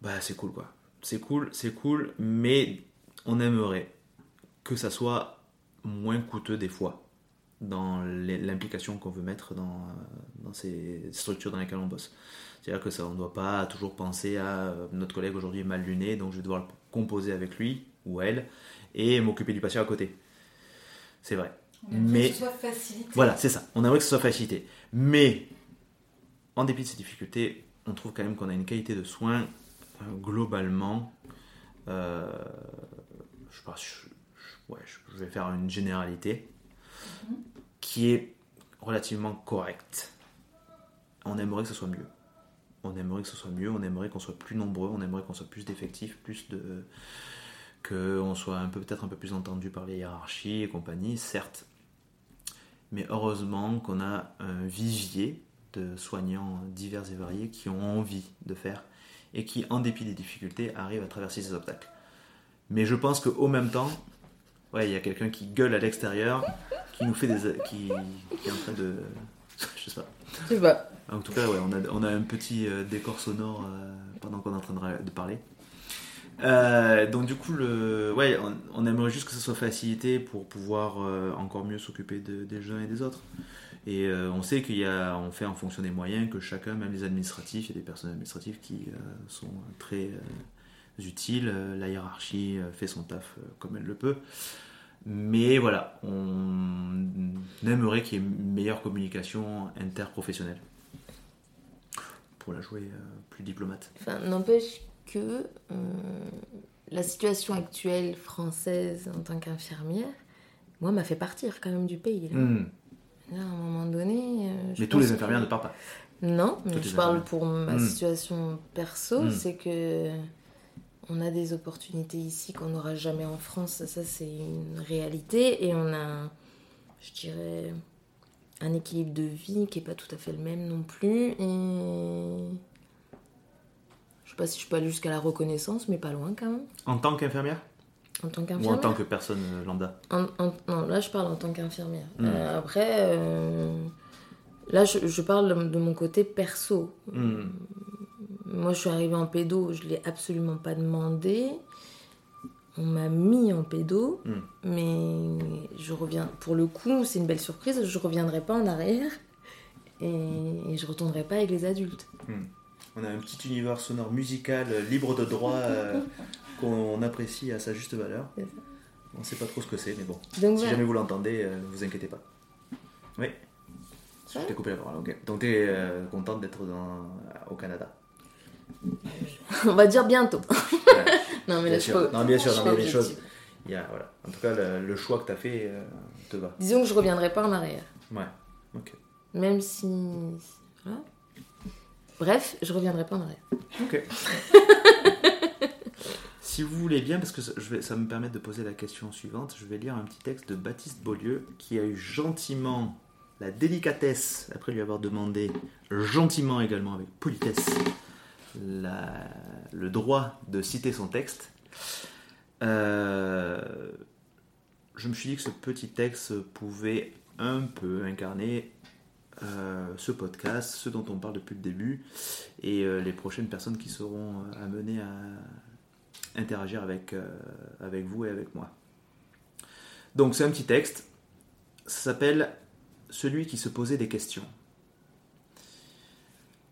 bah c'est cool quoi. C'est cool, c'est cool, mais on aimerait que ça soit moins coûteux des fois dans l'implication qu'on veut mettre dans, dans, ces structures dans lesquelles on bosse. C'est-à-dire que ça, on ne doit pas toujours penser à notre collègue aujourd'hui mal luné, donc je vais devoir composer avec lui ou elle et m'occuper du patient à côté. C'est vrai. On Mais que ce soit facilité. Voilà, c'est ça. On aimerait que ce soit facilité. Mais en dépit de ces difficultés, on trouve quand même qu'on a une qualité de soins euh, globalement. Euh, je, ouais, je, vais faire une généralité mhm. qui est relativement correcte. On aimerait que ce soit mieux. On aimerait que ce soit mieux, on aimerait qu'on soit plus nombreux, on aimerait qu'on soit plus d'effectifs, plus de, qu'on soit un peu peut-être un peu plus entendu par les hiérarchies et compagnie, certes. Mais heureusement qu'on a un vivier de soignants divers et variés qui ont envie de faire et qui, en dépit des difficultés, arrivent à traverser ces obstacles. Mais je pense qu'au même temps, ouais, il y a quelqu'un qui gueule à l'extérieur, qui nous fait des. qui, qui est en train de. je sais pas. Je sais pas. En tout cas, ouais, on a, on a un petit euh, décor sonore euh, pendant qu'on est en train de parler. Euh, donc du coup, ouais, on, aimerait juste que ça soit facilité pour pouvoir euh, encore mieux s'occuper des uns et des autres. Et euh, on sait qu'il y a, fait en fonction des moyens que chacun, même les administratifs, il y a des personnes administratives qui sont très utiles. La hiérarchie fait son taf comme elle le peut. Mais voilà, on aimerait qu'il y ait une meilleure communication interprofessionnelle pour la jouer plus diplomate. Enfin, n'empêche que euh, la situation actuelle française en tant qu'infirmière, moi, m'a fait partir quand même du pays. Là. Hmm. à un moment donné. Euh, mais tous les infirmières ne partent pas. Non, mais je parle pour ma hmm. situation perso, hmm. c'est que on a des opportunités ici qu'on n'aura jamais en France, ça c'est une réalité, et on a, je dirais, un équilibre de vie qui est pas tout à fait le même non plus, et je sais pas si je peux aller jusqu'à la reconnaissance, mais pas loin quand même. En tant qu'infirmière En tant qu'infirmière Ou en tant que personne euh, lambda Non, là je parle en tant qu'infirmière. Hmm. Euh, après, euh, là je, parle de mon côté perso. Hmm. Moi je suis arrivée en pédo, je l'ai absolument pas demandé. On m'a mis en pédo, hmm. mais je reviens. Pour le coup, c'est une belle surprise, je reviendrai pas en arrière et, je retournerai pas avec les adultes. On a un petit univers sonore musical euh, libre de droit euh, qu'on apprécie à sa juste valeur. On ne sait pas trop ce que c'est, mais bon. si jamais vous l'entendez, ne euh, vous inquiétez pas. Oui. Je t'ai coupé la parole, ok. Donc tu es contente d'être au Canada On va dire bientôt. non, mais là, je peux, non, bien sûr, non, mais les choses. Voilà. En tout cas, le, choix que tu as fait te va. Disons que je reviendrai pas en arrière. Ouais, ok. Même si. Voilà. Bref, je reviendrai pas en arrière. Ok. si vous voulez bien, parce que ça, je vais, ça me permet de poser la question suivante, je vais lire un petit texte de Baptiste Beaulieu qui a eu gentiment la délicatesse, après lui avoir demandé gentiment également avec politesse, le droit de citer son texte. Euh, je me suis dit que ce petit texte pouvait un peu incarner euh, ce podcast, ce dont on parle depuis le début, et euh, les prochaines personnes qui seront euh, amenées à interagir avec, avec vous et avec moi. Donc c'est un petit texte, ça s'appelle Celui qui se posait des questions.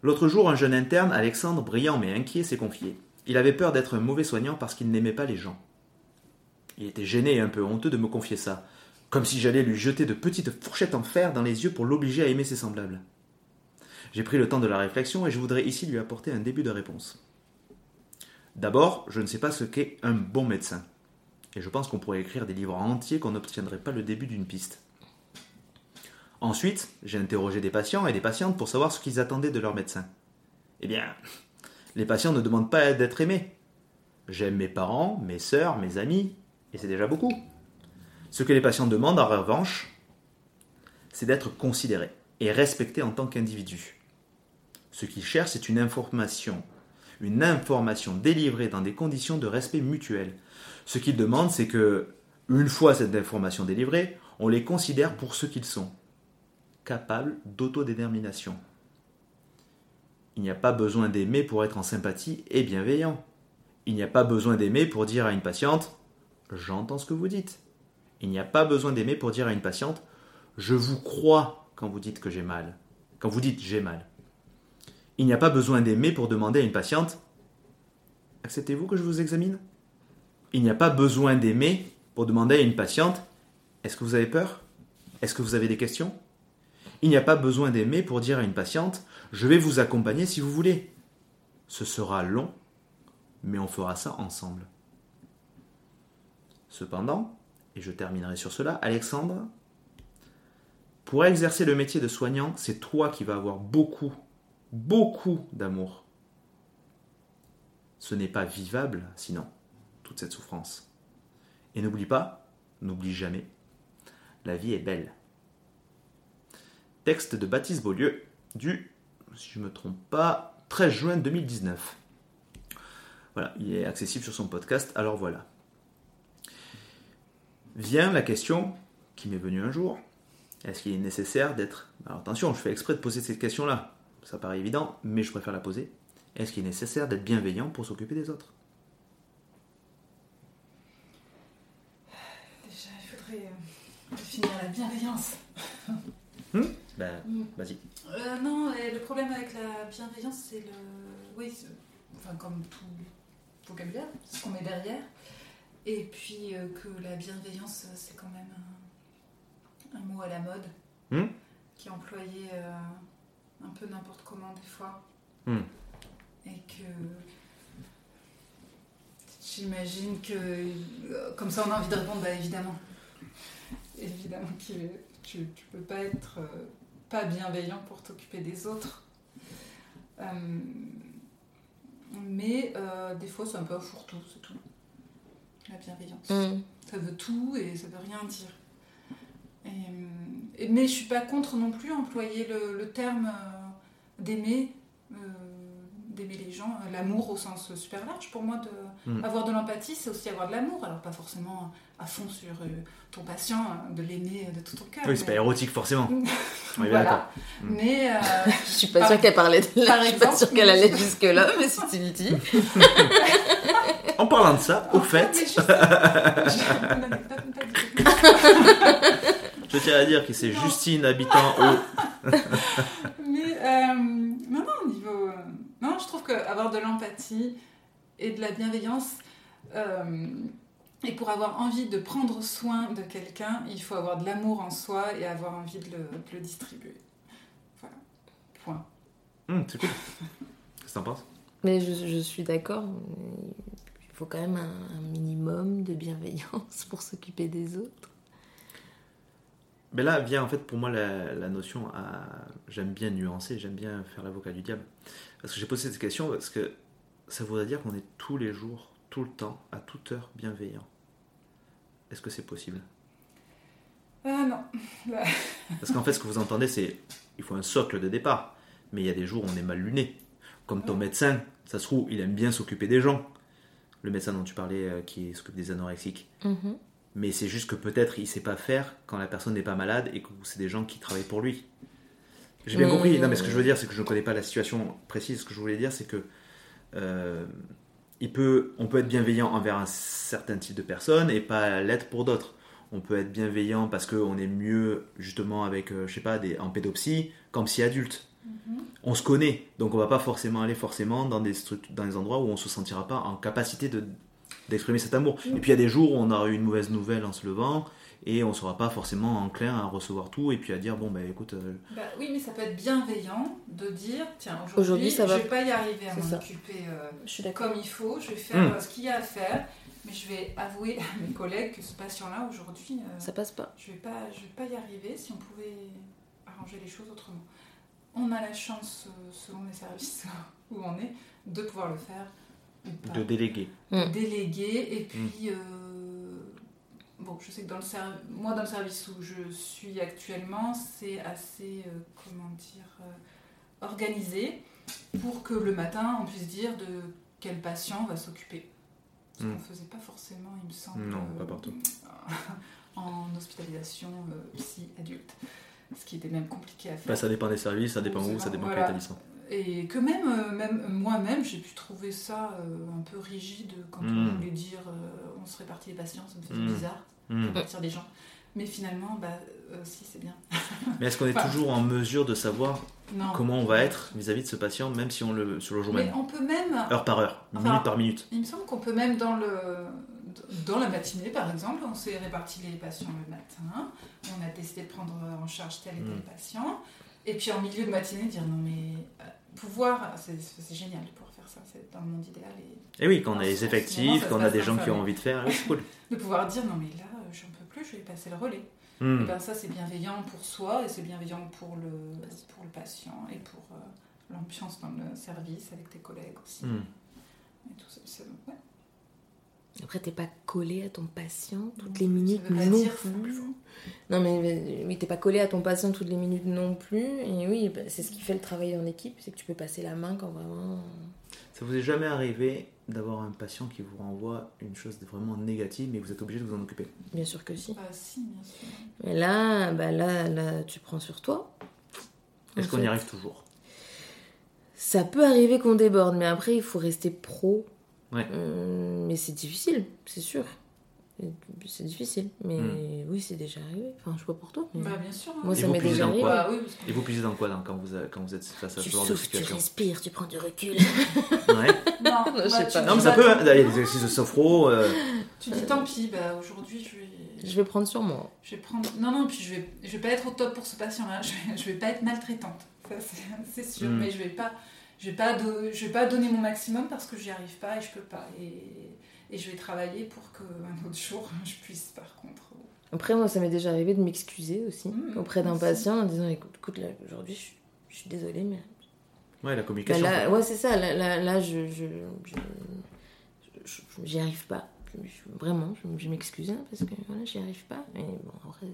L'autre jour, un jeune interne, Alexandre, brillant mais inquiet, s'est confié. Il avait peur d'être un mauvais soignant parce qu'il n'aimait pas les gens. Il était gêné et un peu honteux de me confier ça comme si j'allais lui jeter de petites fourchettes en fer dans les yeux pour l'obliger à aimer ses semblables. J'ai pris le temps de la réflexion et je voudrais ici lui apporter un début de réponse. D'abord, je ne sais pas ce qu'est un bon médecin. Et je pense qu'on pourrait écrire des livres entiers qu'on n'obtiendrait pas le début d'une piste. Ensuite, j'ai interrogé des patients et des patientes pour savoir ce qu'ils attendaient de leur médecin. Eh bien, les patients ne demandent pas d'être aimés. J'aime mes parents, mes sœurs, mes amis, et c'est déjà beaucoup. Ce que les patients demandent, en revanche, c'est d'être considérés et respectés en tant qu'individus. Ce qu'ils cherchent, c'est une information, une information délivrée dans des conditions de respect mutuel. Ce qu'ils demandent, c'est que, une fois cette information délivrée, on les considère pour ce qu'ils sont, capables d'autodétermination. Il n'y a pas besoin d'aimer pour être en sympathie et bienveillant. Il n'y a pas besoin d'aimer pour dire à une patiente J'entends ce que vous dites. Il n'y a pas besoin d'aimer pour dire à une patiente Je vous crois quand vous dites que j'ai mal. Quand vous dites j'ai mal. Il n'y a pas besoin d'aimer pour demander à une patiente Acceptez-vous que je vous examine? Il n'y a pas besoin d'aimer pour demander à une patiente Est-ce que vous avez peur? Est-ce que vous avez des questions? Il n'y a pas besoin d'aimer pour dire à une patiente Je vais vous accompagner si vous voulez. Ce sera long, mais on fera ça ensemble. Cependant, et je terminerai sur cela, Alexandre, pour exercer le métier de soignant, c'est toi qui vas avoir beaucoup, beaucoup d'amour. Ce n'est pas vivable, sinon, toute cette souffrance. Et n'oublie pas, n'oublie jamais, la vie est belle. Texte de Baptiste Beaulieu, du, si je me trompe pas, 13 juin 2019. Voilà, il est accessible sur son podcast, alors voilà. Vient la question qui m'est venue un jour, est-ce qu'il est nécessaire d'être... Alors attention, je fais exprès de poser cette question-là, ça paraît évident, mais je préfère la poser. Est-ce qu'il est nécessaire d'être bienveillant pour s'occuper des autres? Déjà, il faudrait euh, définir la bienveillance. Ben, Mm. vas-y. Euh, non, le problème avec la bienveillance, c'est le. Oui, enfin, comme tout vocabulaire, ce qu'on met derrière. Et puis euh, que la bienveillance, euh, c'est quand même un, un mot à la mode, Hmm. qui est employé euh, un peu n'importe comment des fois. Hmm. Et que. J'imagine que. Comme ça, on a envie de répondre, bah évidemment. Évidemment que tu, tu peux pas être. euh, pas bienveillant pour t'occuper des autres. Mais des fois, c'est un peu un fourre-tout, c'est tout. La bienveillance. Mm. Ça veut tout et ça veut rien dire. Et, mais je suis pas contre non plus employer le, le terme euh, d'aimer, euh, d'aimer les gens, euh, l'amour au sens super large. Pour moi, de, Mm. avoir de l'empathie, c'est aussi avoir de l'amour. Alors pas forcément à fond sur euh, ton patient, de l'aimer de tout ton cœur. Oui, c'est pas érotique forcément. On est bien Voilà. d'accord. Mm. Mais euh, Je suis pas Par- sûre qu'elle parlait de là. par Je suis pas sûre qu'elle allait jusque-là, mais si tu le dis. En parlant de ça, au fait, je tiens à dire que c'est. Justine habitant au. Mais euh, non, non, au niveau. euh, non, je trouve qu'avoir de l'empathie et de la bienveillance, euh, et pour avoir envie de prendre soin de quelqu'un, il faut avoir de l'amour en soi et avoir envie de le, de le distribuer. Voilà. Point. Hum, c'est cool. Qu'est-ce que t'en penses? Mais je, je suis d'accord. Il faut quand même un, un minimum de bienveillance pour s'occuper des autres. Mais là vient en fait pour moi la, la notion à. J'aime bien nuancer, j'aime bien faire l'avocat du diable. Parce que j'ai posé cette question parce que ça voudrait dire qu'on est tous les jours, tout le temps, à toute heure bienveillant. Est-ce que c'est possible? Ah non. Parce qu'en fait, ce que vous entendez, c'est il faut un socle de départ. Mais il y a des jours où on est mal luné. Comme ton médecin, ça se trouve, il aime bien s'occuper des gens. Le médecin dont tu parlais, euh, qui s'occupe des anorexiques. Mhm. Mais c'est juste que peut-être il sait pas faire quand la personne n'est pas malade et que c'est des gens qui travaillent pour lui. J'ai bien compris. Non, mais ce que je veux dire, c'est que je ne connais pas la situation précise. Ce que je voulais dire, c'est que euh, il peut, on peut être bienveillant envers un certain type de personnes et pas l'être pour d'autres. On peut être bienveillant parce qu'on est mieux justement avec, euh, je sais pas, des, en pédopsie qu'en psy adulte. On se connaît, donc on va pas forcément aller forcément dans des, dans des endroits où on se sentira pas en capacité de d'exprimer cet amour. Et puis il y a des jours où on aura eu une mauvaise nouvelle en se levant et on sera pas forcément enclin à recevoir tout et puis à dire bon ben écoute euh, Bah oui, mais ça peut être bienveillant de dire tiens, aujourd'hui, Aujourd'hui, ça va. je vais pas y arriver à m'en occuper euh, Je suis d'accord. comme il faut, je vais faire Mm. euh, ce qu'il y a à faire, mais je vais avouer à mes collègues que ce patient-là, aujourd'hui, euh, Ça passe pas. je vais pas, je vais pas y arriver si on pouvait arranger les choses autrement. On a la chance, euh, selon les services où on est, de pouvoir le faire ou pas. de déléguer. Mm. déléguer et puis euh, bon je sais que dans le moi dans le service où je suis actuellement c'est assez euh, comment dire euh, organisé pour que le matin on puisse dire de quel patient va s'occuper ce qu'on Mm. faisait pas forcément il me semble Non, pas partout. en hospitalisation euh, psy adulte ce qui était même compliqué à faire Bah, ça dépend des services, ça dépend où, ça dépend de quel Voilà. établissement. et que même, euh, même moi-même, j'ai pu trouver ça euh, un peu rigide quand Mm. on voulait dire euh, on se répartit les patients, ça me fait Mm. bizarre, Hmm. répartir des gens. Mais finalement, bah, euh, si, c'est bien. Mais est-ce qu'on est Enfin- toujours en mesure de savoir Non. comment on va être vis-à-vis de ce patient, même si on le sur le jour Mais même, on peut même, heure par heure, Enfin, minute par minute. il me semble qu'on peut même dans le dans la matinée, par exemple, on s'est réparti les patients le matin, on a décidé de prendre en charge tel et tel Mm. patient, et puis en milieu de matinée dire non mais euh, pouvoir, c'est génial de pouvoir faire ça, c'est dans le monde idéal, et Et oui, quand on a les effectifs, quand on a des gens qui ont envie de faire, c'est cool. de pouvoir dire non mais là euh, j'en peux plus, je vais passer le relais. Hmm. Et ben ça c'est bienveillant pour soi et c'est bienveillant pour le, pour le patient et pour euh, l'ambiance dans le service avec tes collègues aussi. Hmm. Et tout ça, c'est- ouais. Après, t'es pas collé à ton patient toutes les minutes non dire plus. Non, mais oui, t'es pas collé à ton patient toutes les minutes non plus. Et oui, bah, c'est ce qui fait le travail en équipe, c'est que tu peux passer la main quand vraiment. Ça vous est jamais arrivé d'avoir un patient qui vous renvoie une chose vraiment négative, mais vous êtes obligé de vous en occuper? Bien sûr que si. Bah si, bien sûr. Mais là, bah là, là, tu prends sur toi. Est-ce qu'on y arrive toujours? Ça peut arriver qu'on déborde, mais après, il faut rester pro. Ouais. Hum, mais c'est difficile, c'est sûr. C'est difficile. Mais Hmm. oui, c'est déjà arrivé. Enfin, je sais pas pour toi. mais- Bah bien sûr. hein. Moi, Et ça m'est déjà arrivé. quoi Bah oui, parce que- Et vous puisez dans quoi dans- quand, vous, a- quand vous êtes face à ce genre de souffles, tu situation respires, tu prends du recul. Ouais. Non, Je bah, sais pas. Non, mais ça peut, il y a des exercices de sophro. euh, Tu dis tant pis, bah aujourd'hui je vais. Je vais prendre sur moi. Je vais prendre. Non, non, puis je vais, je vais pas être au top pour ce patient-là. Je vais, je vais pas être maltraitante. Ça, c'est- sûr. Mm. Mais je vais pas, je vais pas, do- je vais pas donner mon maximum parce que j'y arrive pas et je peux pas. Et, et je vais travailler pour qu'un autre jour je puisse, par contre. Après, moi, ça m'est déjà arrivé de m'excuser aussi Mmh, auprès d'un patient en disant écoute, écoute là, aujourd'hui, je, je suis désolée, mais. Ouais, la Bah, communication. là, quoi. ouais, c'est ça. Là, là, là, je. je, je- je- je- j'y arrive pas. Vraiment, je, je m'excuse hein, parce que voilà, j'y arrive pas. Et bon, après,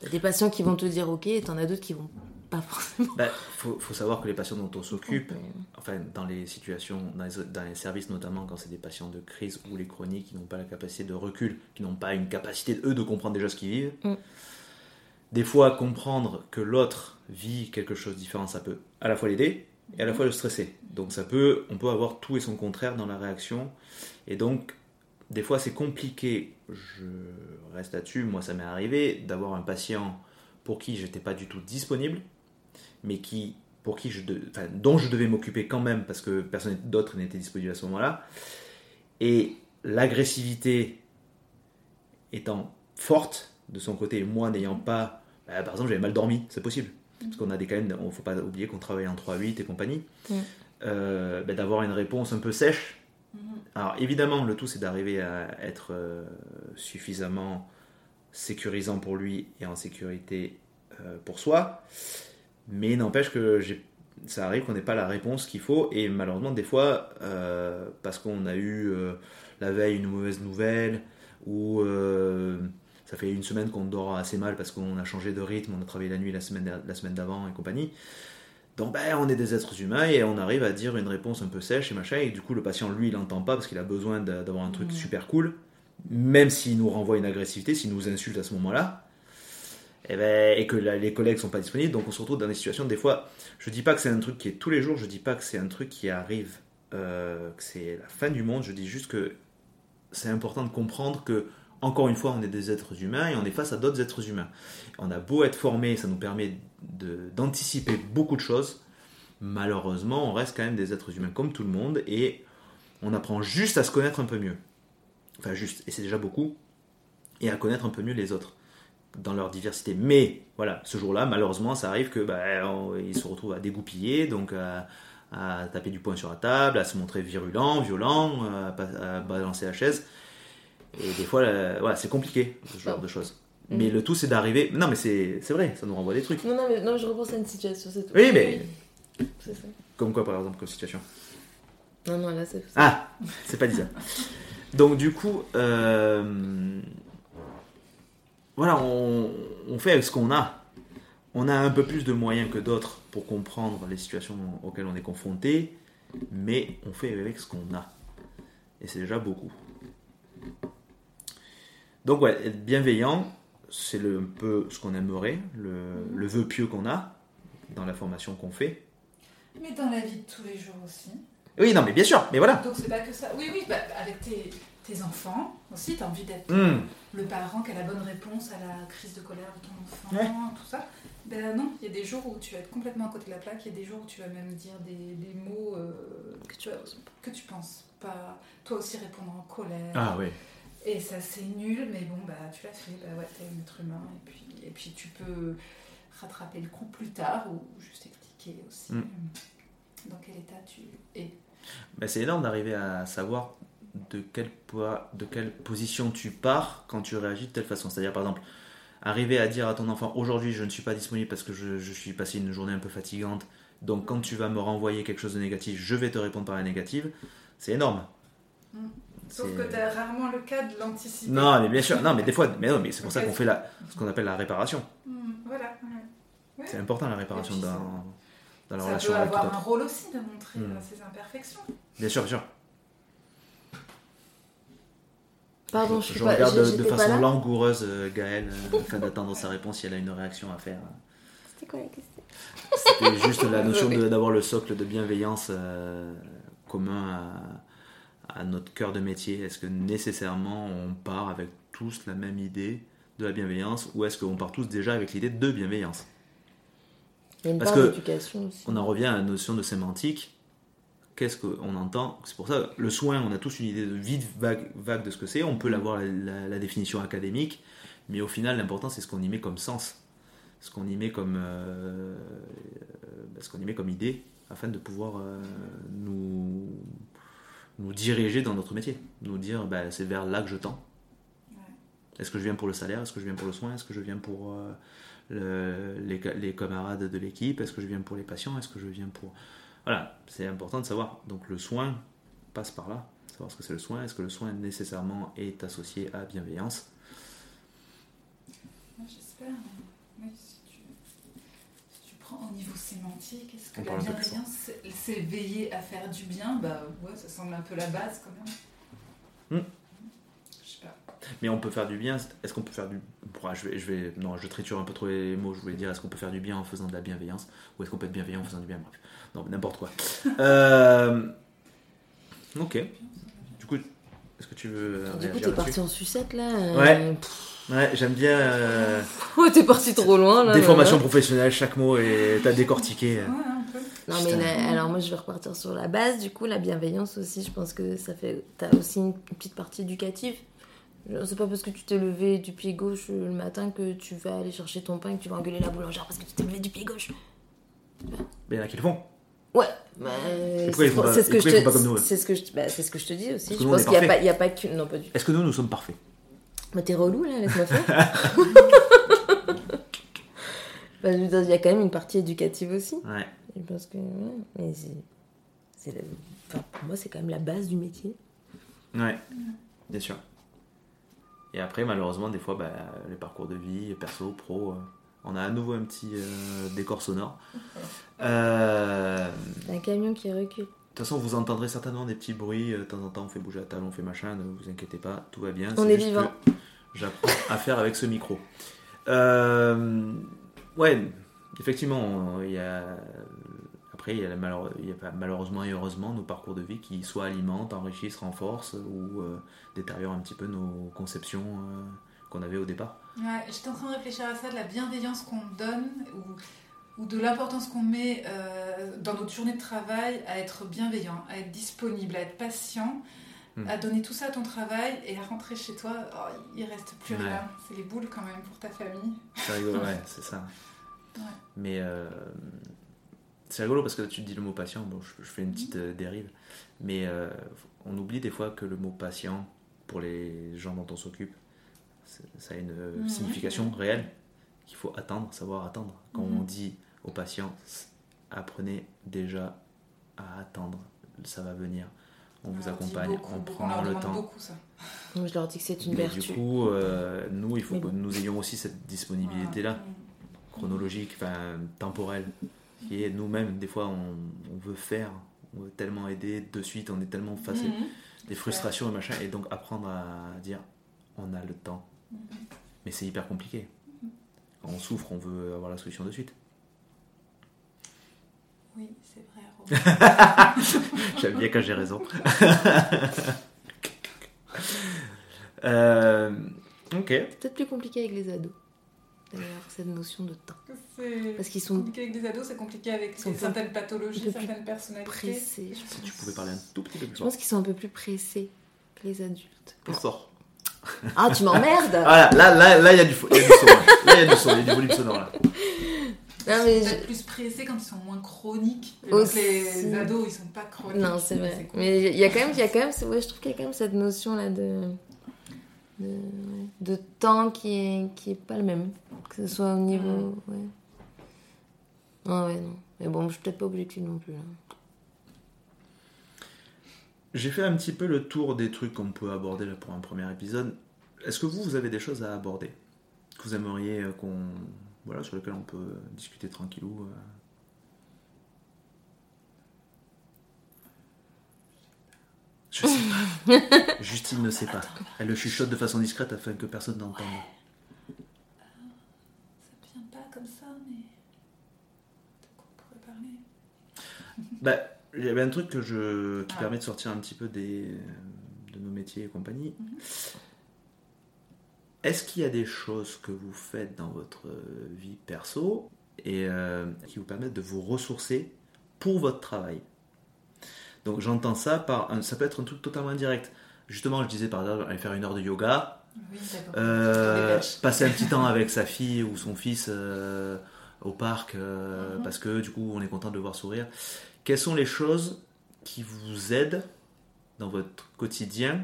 t'as des patients qui vont te dire ok, et t'en as d'autres qui vont pas forcément. Bah, faut, faut savoir que les patients dont on s'occupe, enfin dans les situations, dans les, dans les services notamment quand c'est des patients de crise ou les chroniques qui n'ont pas la capacité de recul, qui n'ont pas une capacité eux de comprendre déjà ce qu'ils vivent, Mm. des fois comprendre que l'autre vit quelque chose de différent, ça peut à la fois l'aider et à la fois le stresser. Donc ça peut, on peut avoir tout et son contraire dans la réaction. Et donc des fois c'est compliqué, je reste là-dessus, moi ça m'est arrivé d'avoir un patient pour qui j'étais pas du tout disponible, mais qui pour qui je de- enfin, dont je devais m'occuper quand même parce que personne d'autre n'était disponible à ce moment-là. Et l'agressivité étant forte de son côté, et moi n'ayant pas, bah, par exemple, j'avais mal dormi, c'est possible. Parce qu'on a des quand même, on faut pas oublier qu'on travaille en 3-8 et compagnie, Mm. Euh, bah, d'avoir une réponse un peu sèche. Mhm. Alors évidemment, le tout c'est d'arriver à être euh, suffisamment sécurisant pour lui et en sécurité euh, pour soi. Mais n'empêche que j'ai- ça arrive qu'on n'ait pas la réponse qu'il faut. Et malheureusement, des fois, euh, parce qu'on a eu euh, la veille une mauvaise nouvelle, ou euh, ça fait une semaine qu'on dort assez mal parce qu'on a changé de rythme, on a travaillé la nuit la semaine, la semaine d'avant et compagnie. Donc ben, on est des êtres humains et on arrive à dire une réponse un peu sèche et machin. Et du coup, le patient, lui, il n'entend pas parce qu'il a besoin d'a- d'avoir un truc super cool. Même s'il nous renvoie une agressivité, s'il nous insulte à ce moment-là, et, ben, et que les collègues sont pas disponibles, donc on se retrouve dans des situations, des fois, je dis pas que c'est un truc qui est tous les jours, je dis pas que c'est un truc qui arrive, euh, que c'est la fin du monde, je dis juste que c'est important de comprendre que, encore une fois, on est des êtres humains et on est face à d'autres êtres humains. On a beau être formé, ça nous permet d'anticiper beaucoup de choses, malheureusement, on reste quand même des êtres humains comme tout le monde et on apprend juste à se connaître un peu mieux. Enfin, juste, et c'est déjà beaucoup, et à connaître un peu mieux les autres dans leur diversité. Mais voilà, ce jour-là, malheureusement, ça arrive que bah, on- ils se retrouvent à dégoupiller, donc à, à taper du poing sur la table, à se montrer virulent, violent, à, balancer la chaise. Et des fois, là, voilà, c'est compliqué, ce genre de choses. Mais le tout, c'est d'arriver. Non, mais c'est vrai, ça nous renvoie des trucs. Non, non, mais non, je repense à une situation, c'est tout. Oui, mais- C'est ça. Comme quoi, par exemple, comme situation Non, non, là, c'est. Ah, c'est pas dit ça. Donc du coup, euh, voilà, on, on fait avec ce qu'on a. On a un peu plus de moyens que d'autres pour comprendre les situations auxquelles on est confronté, mais on fait avec ce qu'on a. Et c'est déjà beaucoup. Donc ouais, être bienveillant, c'est le- un peu ce qu'on aimerait, le, le vœu pieux qu'on a dans la formation qu'on fait. Mais dans la vie de tous les jours aussi. Oui, non, mais bien sûr, mais voilà. Donc c'est pas que ça. Oui, oui, bah, avec tes, tes enfants aussi, tu as envie d'être Hmm. le parent qui a la bonne réponse à la crise de colère de ton enfant, Ouais. tout ça. Ben non, il y a des jours où tu vas être complètement à côté de la plaque, il y a des jours où tu vas même dire des, des mots euh, que, tu, que tu penses pas. Toi aussi répondre en colère. Ah oui. Et ça c'est nul, mais bon, bah tu l'as fait, bah ouais, t'es un être humain, et puis, et puis tu peux rattraper le coup plus tard ou juste expliquer aussi Mm. euh, dans quel état tu es. Ben, c'est énorme d'arriver à savoir de quelle, poids- de quelle position tu pars quand tu réagis de telle façon. C'est-à-dire, par exemple, arriver à dire à ton enfant aujourd'hui je ne suis pas disponible parce que je, je suis passé une journée un peu fatigante, donc quand tu vas me renvoyer quelque chose de négatif, je vais te répondre par la négative, c'est énorme. Mm. Sauf que tu as rarement le cas de l'anticiper. Non, mais bien sûr, non, mais des fois, mais non, mais c'est pour ça qu'on fait la, ce qu'on appelle la réparation. Mm, voilà. ouais. C'est important la réparation dans, dans la Ça relation peut avec avoir un rôle aussi de montrer Mm. euh, ses imperfections. Bien sûr, bien sûr. Pardon, je je suis pas, regarde de, de j'étais pas façon langoureuse euh, Gaëlle, euh, afin d'attendre sa réponse si elle a une réaction à faire. C'était quoi la question? C'était juste la notion d'avoir le socle de bienveillance euh, commun à, à notre cœur de métier. Est-ce que nécessairement on part avec tous la même idée de la bienveillance ou est-ce qu'on part tous déjà avec l'idée de bienveillance? Il y a une Parce part que d'éducation aussi. On en revient à la notion de sémantique. Qu'est-ce qu'on entend. C'est pour ça, le soin, on a tous une idée de vide, vague, vague de ce que c'est. On peut l'avoir la, la- la définition académique, mais au final, l'important, c'est ce qu'on y met comme sens, ce qu'on y met comme, euh, euh, ce qu'on y met comme idée, afin de pouvoir euh, nous, nous diriger dans notre métier. Nous dire, bah, c'est vers là que je tends. Est-ce que je viens pour le salaire? Est-ce que je viens pour le soin? Est-ce que je viens pour euh, le- les, les camarades de l'équipe? Est-ce que je viens pour les patients? Est-ce que je viens pour... Voilà, c'est important de savoir. Donc le soin passe par là. Savoir ce que c'est le soin. Est-ce que le soin nécessairement est associé à bienveillance? J'espère. Oui, si, tu, si tu prends au niveau sémantique, est-ce que On la bienveillance, c'est- veiller à faire du bien? Bah ouais, ça semble un peu la base quand même. Hmm. Mais on peut faire du bien. Est-ce qu'on peut faire du... Bon, je vais, je vais... Non, je triture un peu trop les mots. Je voulais dire, est-ce qu'on peut faire du bien en faisant de la bienveillance Ou est-ce qu'on peut être bienveillant en faisant du bien Bref. Non, mais n'importe quoi. Euh, Ok. Du coup, est-ce que tu veux... Du coup, t'es parti en sucette là. euh, Ouais. Ouais, j'aime bien... euh, Oh, t'es parti trop loin là. Des là, formations là. professionnelles, chaque mot est à décortiquer. Ouais, un peu. Non mais la- alors moi je vais repartir sur la base. Du coup, la bienveillance aussi, je pense que ça fait. T'as aussi une petite partie éducative. C'est pas parce que tu t'es levé du pied gauche euh, le matin que tu vas aller chercher ton pain et que tu vas engueuler la boulangère parce que tu t'es levé du pied gauche. Mais il y en a qui le font. Ouais, bah, c'est pas- ce que je te font pas comme nous, eux c'est ce que je bah, c'est ce que je te dis aussi. Je pense qu'il y a pas a que non pas du. Est-ce que nous, nous sommes parfaits? Mais t'es relou là, laisse-moi faire. Bah, je veux dire, il y a quand même une partie éducative aussi. Ouais. Je pense que mais c'est enfin, pour moi c'est quand même la base du métier. Ouais, bien sûr. Et après, malheureusement, des fois, bah, les parcours de vie, perso, pro, euh, on a à nouveau un petit euh, décor sonore. Euh, un camion qui recule. De toute façon, vous entendrez certainement des petits bruits. De temps en temps, on fait bouger la table, on fait machin. Ne vous inquiétez pas, tout va bien. On c'est est juste vivant. que J'apprends à faire avec ce micro. Euh, ouais, effectivement, il y a. Après, il y a, il y a pas- malheureusement et heureusement nos parcours de vie qui soit alimentent, enrichissent, renforcent ou euh, détériorent un petit peu nos conceptions euh, qu'on avait au départ. Ouais, j'étais en train de réfléchir à ça, de la bienveillance qu'on donne ou, ou de l'importance qu'on met euh, dans notre journée de travail à être bienveillant, à être disponible, à être patient, Hmm. à donner tout ça à ton travail et à rentrer chez toi, oh, il reste plus Ouais. rien. C'est les boules quand même pour ta famille. C'est rigolo, ouais, c'est ça. Ouais. Mais euh, c'est rigolo parce que tu te dis le mot patient, bon, je, je fais une petite euh, dérive, mais euh, on oublie des fois que le mot patient, pour les gens dont on s'occupe, ça a une euh, signification réelle qu'il faut attendre, savoir attendre. Quand Mhm. on dit aux patients, apprenez déjà à attendre, ça va venir, on vous accompagne, beaucoup, on prend le temps. beaucoup ça. Moi, je leur dis que c'est une Mais vertu. du coup, euh, nous, il faut Mais que nous ayons aussi cette disponibilité-là Voilà. chronologique, enfin temporelle, qui est nous-mêmes, des fois on, on veut faire, on veut tellement aider de suite, on est tellement facé, Mhm. des frustrations et machin, et donc apprendre à dire on a le temps. Mhm. Mais c'est hyper compliqué. Quand on souffre, on veut avoir la solution de suite. Oui, c'est vrai. Robin. J'aime bien quand j'ai raison. Euh, ok. C'est peut-être plus compliqué avec les ados. D'ailleurs, cette notion de temps. Parce qu'ils sont compliqué avec les ados, c'est compliqué avec certaines pathologies, certaines personnalités. pressés. Je, Si tu pouvais parler un tout petit peu plus je pense qu'ils sont un peu plus pressés que les adultes. On sort. Ah, tu m'emmerdes Voilà, là, là, là, il y a du, son. Là, il y a du son, il y a du volume sonore là. Non, mais Ils sont je- peut-être plus pressés quand ils sont moins chroniques. Aussi. donc les ados, ils sont pas chroniques. Non, c'est vrai. cool. Mais il y a quand même, il y a quand même, ouais, je trouve qu'il y a quand même cette notion là de de, ouais, de temps qui est qui est pas le même, que ce soit au niveau, ouais. Ah ouais non. Mais bon, je suis peut-être pas objective non plus. Là. J'ai fait un petit peu le tour des trucs qu'on peut aborder là pour un premier épisode. Est-ce que vous, vous avez des choses à aborder? Que vous aimeriez euh, qu'on, voilà, sur lesquelles on peut discuter tranquillou Je sais pas. Justine ne sait pas. Elle le chuchote de façon discrète afin que personne n'entende. Ça vient pas comme ça, mais. De quoi on pourrait parler? Bah, il y avait un truc que je, qui Ah. permet de sortir un petit peu des, de nos métiers et compagnie. Mhm. Est-ce qu'il y a des choses que vous faites dans votre euh, vie perso et euh, qui vous permettent de vous ressourcer pour votre travail? Donc j'entends ça par, un- ça peut être un truc totalement indirect. Justement, je disais par exemple aller faire une heure de yoga, Oui, d'accord. euh, passer un petit temps avec sa fille ou son fils euh, au parc euh, Mhm. parce que du coup on est content de le voir sourire. Quelles sont les choses qui vous aident dans votre quotidien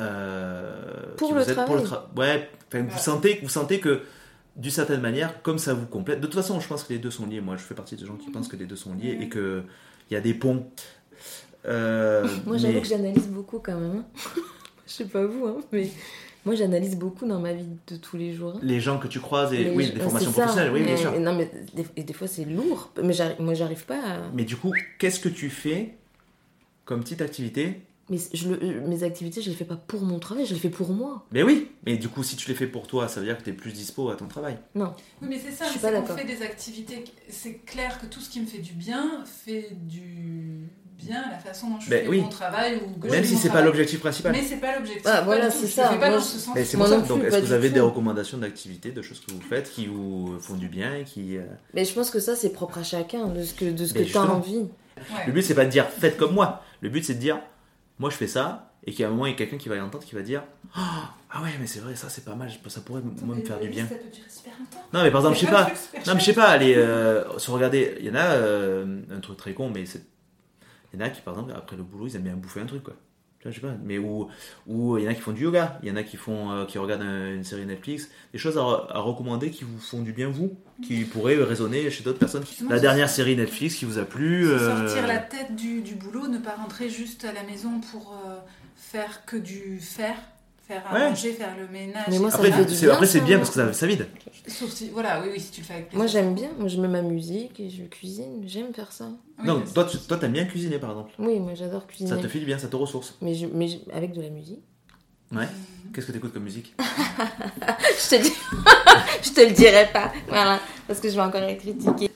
euh, Pour le vous aident pour travail. tra- Ouais, vous sentez, vous sentez que d'une certaine manière, comme ça vous complète. De toute façon, je pense que les deux sont liés. Moi, je fais partie des gens qui pensent que les deux sont liés Mhm. et que il y a des ponts. Euh, Moi, j'avoue mais- que j'analyse beaucoup quand même. hein. je sais pas vous, hein, mais moi, j'analyse beaucoup dans ma vie de tous les jours. hein. les gens que tu croises et oui, je- des formations professionnelles, oui, bien sûr. Non, mais des, et des fois, c'est lourd. Mais moi, j'arrive pas à. Mais du coup, qu'est-ce que tu fais comme petite activité Mais je le- mes activités, je les fais pas pour mon travail, je les fais pour moi. Mais oui, mais du coup, si tu les fais pour toi, ça veut dire que tu es plus dispo à ton travail. Non. Oui, mais c'est ça, Je mais d'accord. fait des activités. C'est clair que tout ce qui me fait du bien fait du bien à la façon dont je Ben fais oui. mon travail. Ou que je Même si c'est pas l'objectif principal. Mais c'est pas l'objectif. Ah, pas voilà, c'est Je ça. fais pas Moi, dans je- ce sens. Mais c'est pour ça. Donc, est-ce que vous avez tout. des recommandations d'activités, de choses que vous faites qui vous font du bien et qui. euh, Mais je pense que ça, c'est propre à chacun, de ce que, de ce Mais que tu as envie. Ouais. Le but, c'est pas de dire faites comme moi. Le but, c'est de dire moi, je fais ça et qu'à un moment, il y a quelqu'un qui va y entendre qui va dire Ah ah ouais, mais c'est vrai, ça, c'est pas mal. Ça pourrait moi me faire du bien. Ça peut durer super longtemps. Non, mais par exemple, je sais pas. Non, mais je sais pas, allez, euh, se regarder, il y en a euh, un truc très con, mais c'est. Il y en a qui, par exemple, après le boulot, ils aiment bien bouffer un truc, quoi. Je sais pas, mais où, où il y en a qui font du yoga, il y en a qui font, euh, qui regardent un- une série Netflix, des choses à, re- à recommander qui vous font du bien vous, qui pourraient résonner chez d'autres personnes. Justement, La dernière série Netflix qui vous a plu. Euh, Sortir la tête du, du boulot, ne pas rentrer juste à la maison pour euh, faire que du faire, faire à Ouais. manger, faire le ménage. Mais moi, ça Après, me fait du c'est, bien, après, c'est ça, bien moi. parce que ça, ça vide. Sauf si, voilà, oui, oui, si tu le fais avec plaisir. Moi, j'aime bien. Moi, je mets ma musique et je cuisine. J'aime faire ça. Oui, non, toi, tu, toi, t'aimes bien cuisiner, par exemple. Oui, moi, j'adore cuisiner. Ça te fait du bien, ça te ressource. Mais, je, mais je- avec de la musique. Ouais. Qu'est-ce que t'écoutes comme musique je, te le dis- je te le dirai pas. Voilà. Parce que je vais encore être critiquée.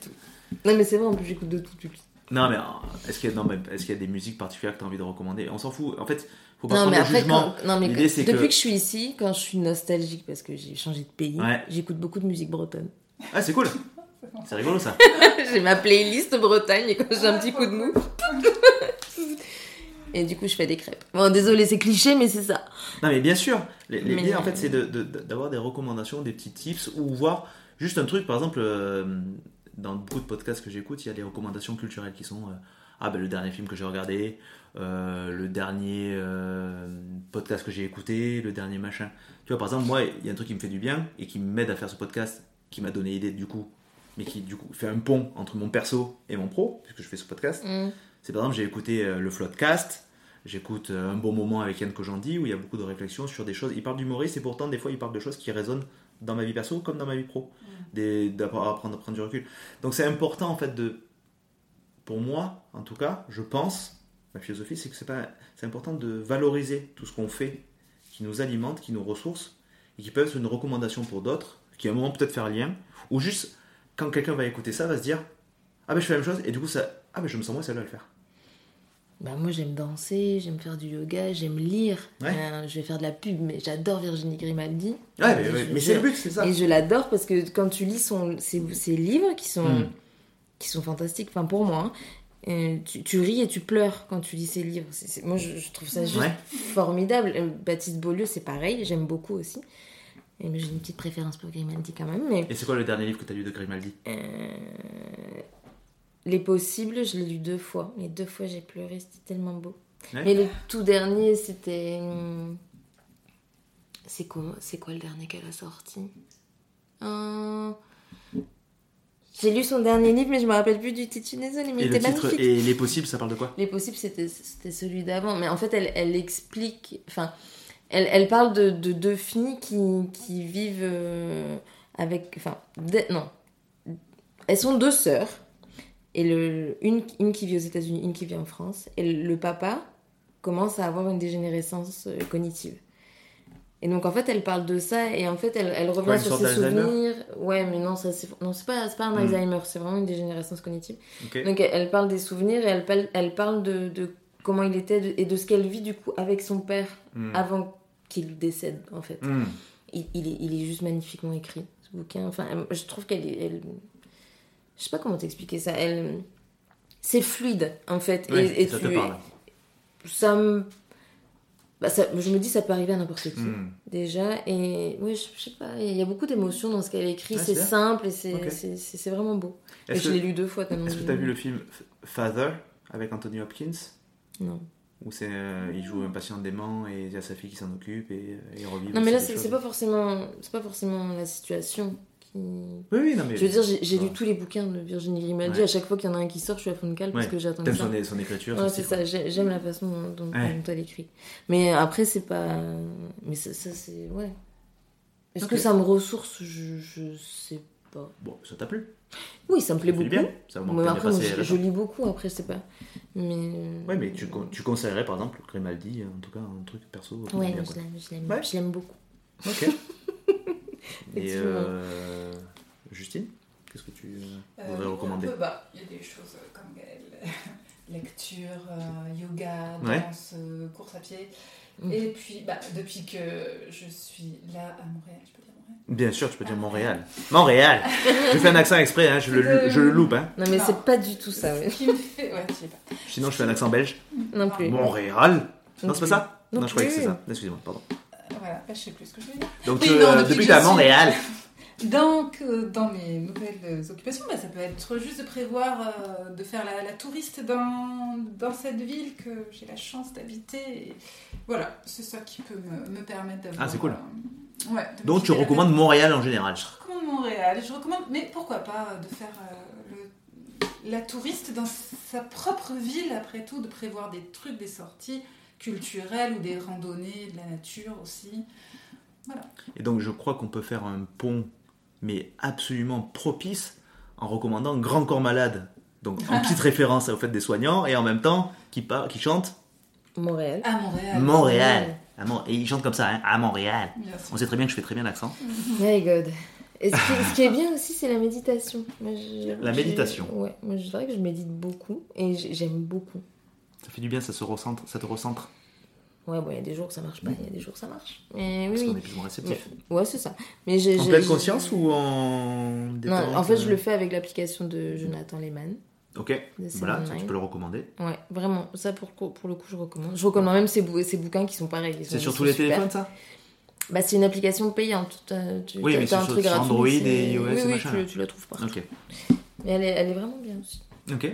Non, mais c'est vrai, en plus, j'écoute de tout. Non, mais euh, est-ce qu'il y, a- non, mais est-ce qu'il y a des musiques particulières que tu as envie de recommander? On s'en fout. En fait, faut pas Non, prendre mais le après, jugement. quand, non, mais L'idée, que- c'est depuis que- que... je suis ici, quand je suis nostalgique parce que j'ai changé de pays, Ouais. j'écoute beaucoup de musique bretonne. Ah, c'est cool. C'est rigolo ça. j'ai ma playlist Bretagne et quand j'ai un petit coup de mou. et du coup, je fais des crêpes. Bon, désolé, c'est cliché, mais c'est ça. Non, mais bien sûr. L'idée, Mais- en fait, c'est de- de- d'avoir des recommandations, des petits tips ou voir juste un truc. Par exemple, euh, dans beaucoup de podcasts que j'écoute, il y a des recommandations culturelles qui sont euh, Ah, ben le dernier film que j'ai regardé, euh, le dernier euh, podcast que j'ai écouté, le dernier machin. Tu vois, par exemple, moi, il y a un truc qui me fait du bien et qui m'aide à faire ce podcast, qui m'a donné idée du coup, mais qui du coup fait un pont entre mon perso et mon pro, puisque je fais ce podcast. Mm. C'est par exemple, j'ai écouté euh, le Floodcast, j'écoute un bon moment avec Yann Kojandi où il y a beaucoup de réflexions sur des choses. Il parle d'humoriste et pourtant, des fois, il parle de choses qui résonnent dans ma vie perso comme dans ma vie pro. Des- D'apprendre à prendre, à prendre du recul. Donc, c'est important en fait de. Pour moi, en tout cas, je pense, ma philosophie, c'est que c'est pas, c'est important de valoriser tout ce qu'on fait, qui nous alimente, qui nous ressource, et qui peut être une recommandation pour d'autres, qui à un moment peut-être faire lien, ou juste quand quelqu'un va écouter ça, va se dire ah ben je fais la même chose, et du coup ça, ah ben je me sens moi seul à le faire. Bah, moi, j'aime danser, j'aime faire du yoga, j'aime lire. Ouais. Euh, je vais faire de la pub, mais j'adore Virginie Grimaldi. Ouais, mais, je- c'est le but, c'est ça. Et je l'adore parce que quand tu lis son, ses, ses livres qui sont, Mm. qui sont fantastiques, enfin pour moi, hein, tu, tu ris et tu pleures quand tu lis ses livres. Moi, je, je trouve ça juste Ouais. formidable. Euh, Baptiste Beaulieu, c'est pareil, j'aime beaucoup aussi. J'ai une petite préférence pour Grimaldi quand même. Mais Et c'est quoi le dernier livre que tu as lu de Grimaldi? Euh, Les Possibles, je l'ai lu deux fois. Les deux fois, j'ai pleuré, c'était tellement beau. Ouais. Mais le tout dernier, c'était. hum, C'est quoi, quoi le dernier qu'elle a sorti? Euh, J'ai lu son dernier livre, mais je me rappelle plus du titre. Désolée, mais Et il était titre magnifique. Et Les Possibles, ça parle de quoi? Les possibles, c'était celui d'avant. Mais en fait, elle, elle explique. Enfin, elle, elle parle de, de deux filles qui, qui vivent euh, avec. Enfin, non. Elles sont deux sœurs. Et le, une, une qui vit aux États-Unis, une qui vit en France. Et le, le papa commence à avoir une dégénérescence euh, cognitive. Et donc, en fait, elle parle de ça. Et en fait, elle, elle revient Quoi, sur ses souvenirs. Ouais, mais non, ça, c'est non, c'est pas, c'est pas un Hmm. Alzheimer. C'est vraiment une dégénérescence cognitive. Donc elle, elle parle des souvenirs et elle, parle- elle parle de, de comment il était et de ce qu'elle vit du coup avec son père Hmm. avant qu'il décède en fait. Hmm. Il, il est, il est juste magnifiquement écrit ce bouquin. Enfin, je trouve qu'elle est... elle- Je sais pas comment t'expliquer ça. Elle... C'est fluide en fait. Et, et ça tu- te parle. ça me... Bah, ça- je me dis ça peut arriver à n'importe qui Hmm. déjà. Et ouais je, je sais pas il y a beaucoup d'émotions dans ce qu'elle écrit. Ouais, c'est simple et c'est Ok. c'est- c'est- c'est vraiment beau. Et Est-ce je que l'ai lu deux fois tellement est-ce que je- tu as vu le film Father avec Anthony Hopkins? Non. Où c'est, euh, il joue un patient dément et il y a sa fille qui s'en occupe et, euh, il revit. Non mais là c'est pas forcément c'est pas forcément la situation qui. Oui, oui, non mais. Je veux dire j'ai lu tous les bouquins de Virginie Grimaldi. Ouais. À chaque fois qu'il y en a un qui sort, je suis à fond de cale parce Ouais. que j'attends ça. son, son écriture, Ouais, c'est ça. J'ai- J'aime la façon dont, dont- elle écrit. Mais après c'est pas. Mais ça, ça, c'est ouais. Est-ce que ça me ressource? Je je sais pas. Bon, ça t'a plu? Oui, ça me plaît Ça beaucoup. bien? Ça va Mais après, moi, je, je lis beaucoup. Après, sais pas. Mais. Ouais, mais tu, con- tu conseillerais par exemple Grimaldi, en tout cas un truc perso. Ouais, je l'aime, je l'aime, Ouais. je l'aime beaucoup. Ok. Et euh, Justine, qu'est-ce que tu euh, voudrais recommander bah, Il y a des choses euh, comme euh, lecture, euh, yoga, Ouais. danse, euh, course à pied. Mm. Et puis, bah, depuis que je suis là à Montréal, je peux dire Montréal Bien sûr, tu peux dire Montréal. Montréal Je fais un accent exprès, hein, je, le, je le loupe. Hein. Non, mais c'est pas du tout ça. ouais. Qui me fait. Ouais, pas. Sinon, je fais un accent belge. Non plus. Montréal Non, Non c'est pas ça Non Non, je croyais que c'est ça. Excusez-moi, pardon. Euh, Voilà, bah, je sais plus ce que je veux dire. Donc, Oui, tu- non, euh, depuis depuis que t'es à Montréal, Donc, euh, dans mes nouvelles occupations, bah, ça peut être juste de prévoir euh, de faire la, la touriste dans, dans cette ville que j'ai la chance d'habiter. Voilà, c'est ça qui peut me, me permettre d'avoir. Ah, c'est cool. euh, ouais, donc tu recommandes Montréal en général. Je recommande Montréal. Je recommande, mais pourquoi pas de faire euh, le- la touriste dans sa propre ville, après tout, de prévoir des trucs, des sorties culturelles ou des randonnées, de la nature aussi. Et donc, je crois qu'on peut faire un pont, mais absolument propice, en recommandant Grand Corps Malade. Donc, en petite référence au fait des soignants, et en même temps, qui, par... qui chante Montréal. À Montréal. Montréal. À Et il chante comme ça, hein, à Montréal. On sait très bien que je fais très bien l'accent. My God. Et ce, qui, ce qui est bien aussi, c'est la méditation. Moi, je- La méditation. Ouais, moi je dirais que je médite beaucoup et j'aime beaucoup. Ça fait du bien, ça se recentre, ça te recentre. Ouais, bon, il y a des jours où ça marche pas, il y a des jours où ça marche. Mais Parce oui, qu'on oui. est plus ou moins réceptif. Ouais, c'est ça. Mais j'ai, En j'ai- pleine j'ai- conscience ou en Non, en fait, je le fais avec l'application de Jonathan Lehman. Ok, voilà, ça, tu peux le recommander. Ouais, vraiment. Ça, pour, pour le coup, je recommande. Je recommande même ces, bou- ces bouquins qui sont pareils. ils sont- C'est sur tous les super. téléphones, ça? Bah, c'est une application payante. Tu, Oui, mais c'est un sur- truc sur gratuit. Android c'est- et iOS oui, et oui, machin, tu, tu la trouves partout. Ok. Mais elle est, elle est vraiment bien aussi. Ok.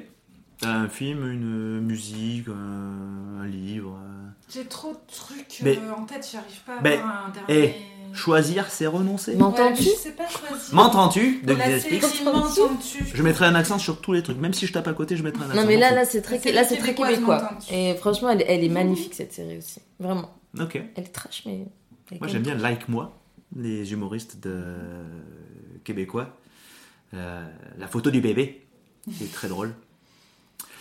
T'as un film, une musique, un, un livre. euh. J'ai trop de trucs Mais- euh, en tête, j'arrive pas à Mais- avoir un eh, dernier. Choisir, c'est renoncer. Non. M'entends-tu Ouais, mais Je sais pas choisir. M'entends-tu Je mettrai un accent sur tous les trucs, même si je tape à côté, je mettrai un accent. Non, mais là, là, c'est très, là, c'est très québécois, québécois. Et franchement, elle, elle est magnifique, cette série aussi. Vraiment. Ok. Elle est trash, mais. Moi j'aime bien Like Moi, les humoristes de... québécois. Euh, la photo du bébé, c'est très drôle.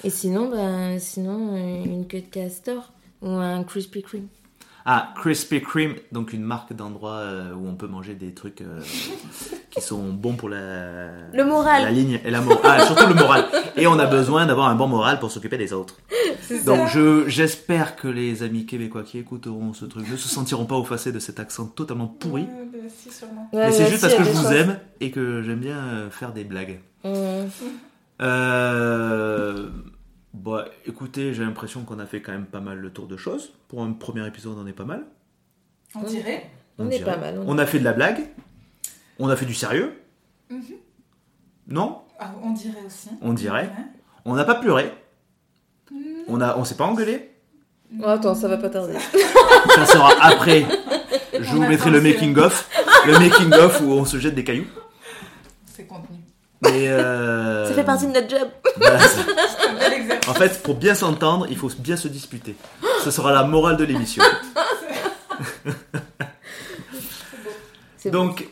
Et sinon, bah, sinon euh, une queue de castor ou un Krispy Kreme. Ah, Krispy Kreme, donc une marque d'endroit euh, où on peut manger des trucs euh, qui sont bons pour la, Le moral. la ligne et la morale. Ah, surtout le moral. Et on a besoin d'avoir un bon moral pour s'occuper des autres. C'est ça. Donc je j'espère que les amis québécois qui écouteront ce truc ne se sentiront pas offensés de cet accent totalement pourri. Ouais, bah, si, sûrement. Ouais, Mais c'est juste si, parce que je vous choses. aime et que j'aime bien faire des blagues. Mmh. Euh... Bah, écoutez, j'ai l'impression qu'on a fait quand même pas mal le tour de choses. Pour un premier épisode, on est pas mal. On dirait. On est dirait. pas mal. on On a fait de la blague. On a fait du sérieux. Mhm. Non? Ah, on dirait aussi. On dirait. On n'a pas pleuré. Mhm. On a, on s'est pas engueulé. Oh, attends, ça va pas tarder. Ça sera après. Je On vous mettrai le making of, le making of où on se jette des cailloux. C'est contenu. Mais euh, Ça fait partie de notre job. exercice. en fait, pour bien s'entendre, il faut bien se disputer. Ce sera la morale de l'émission. Donc,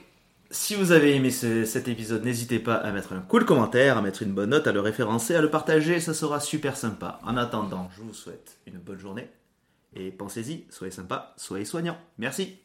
si vous avez aimé ce- cet épisode, n'hésitez pas à mettre un cool commentaire, à mettre une bonne note, à le référencer, à le partager, ça sera super sympa. En attendant, je vous souhaite une bonne journée et pensez-y, soyez sympa, soyez soignants. Merci.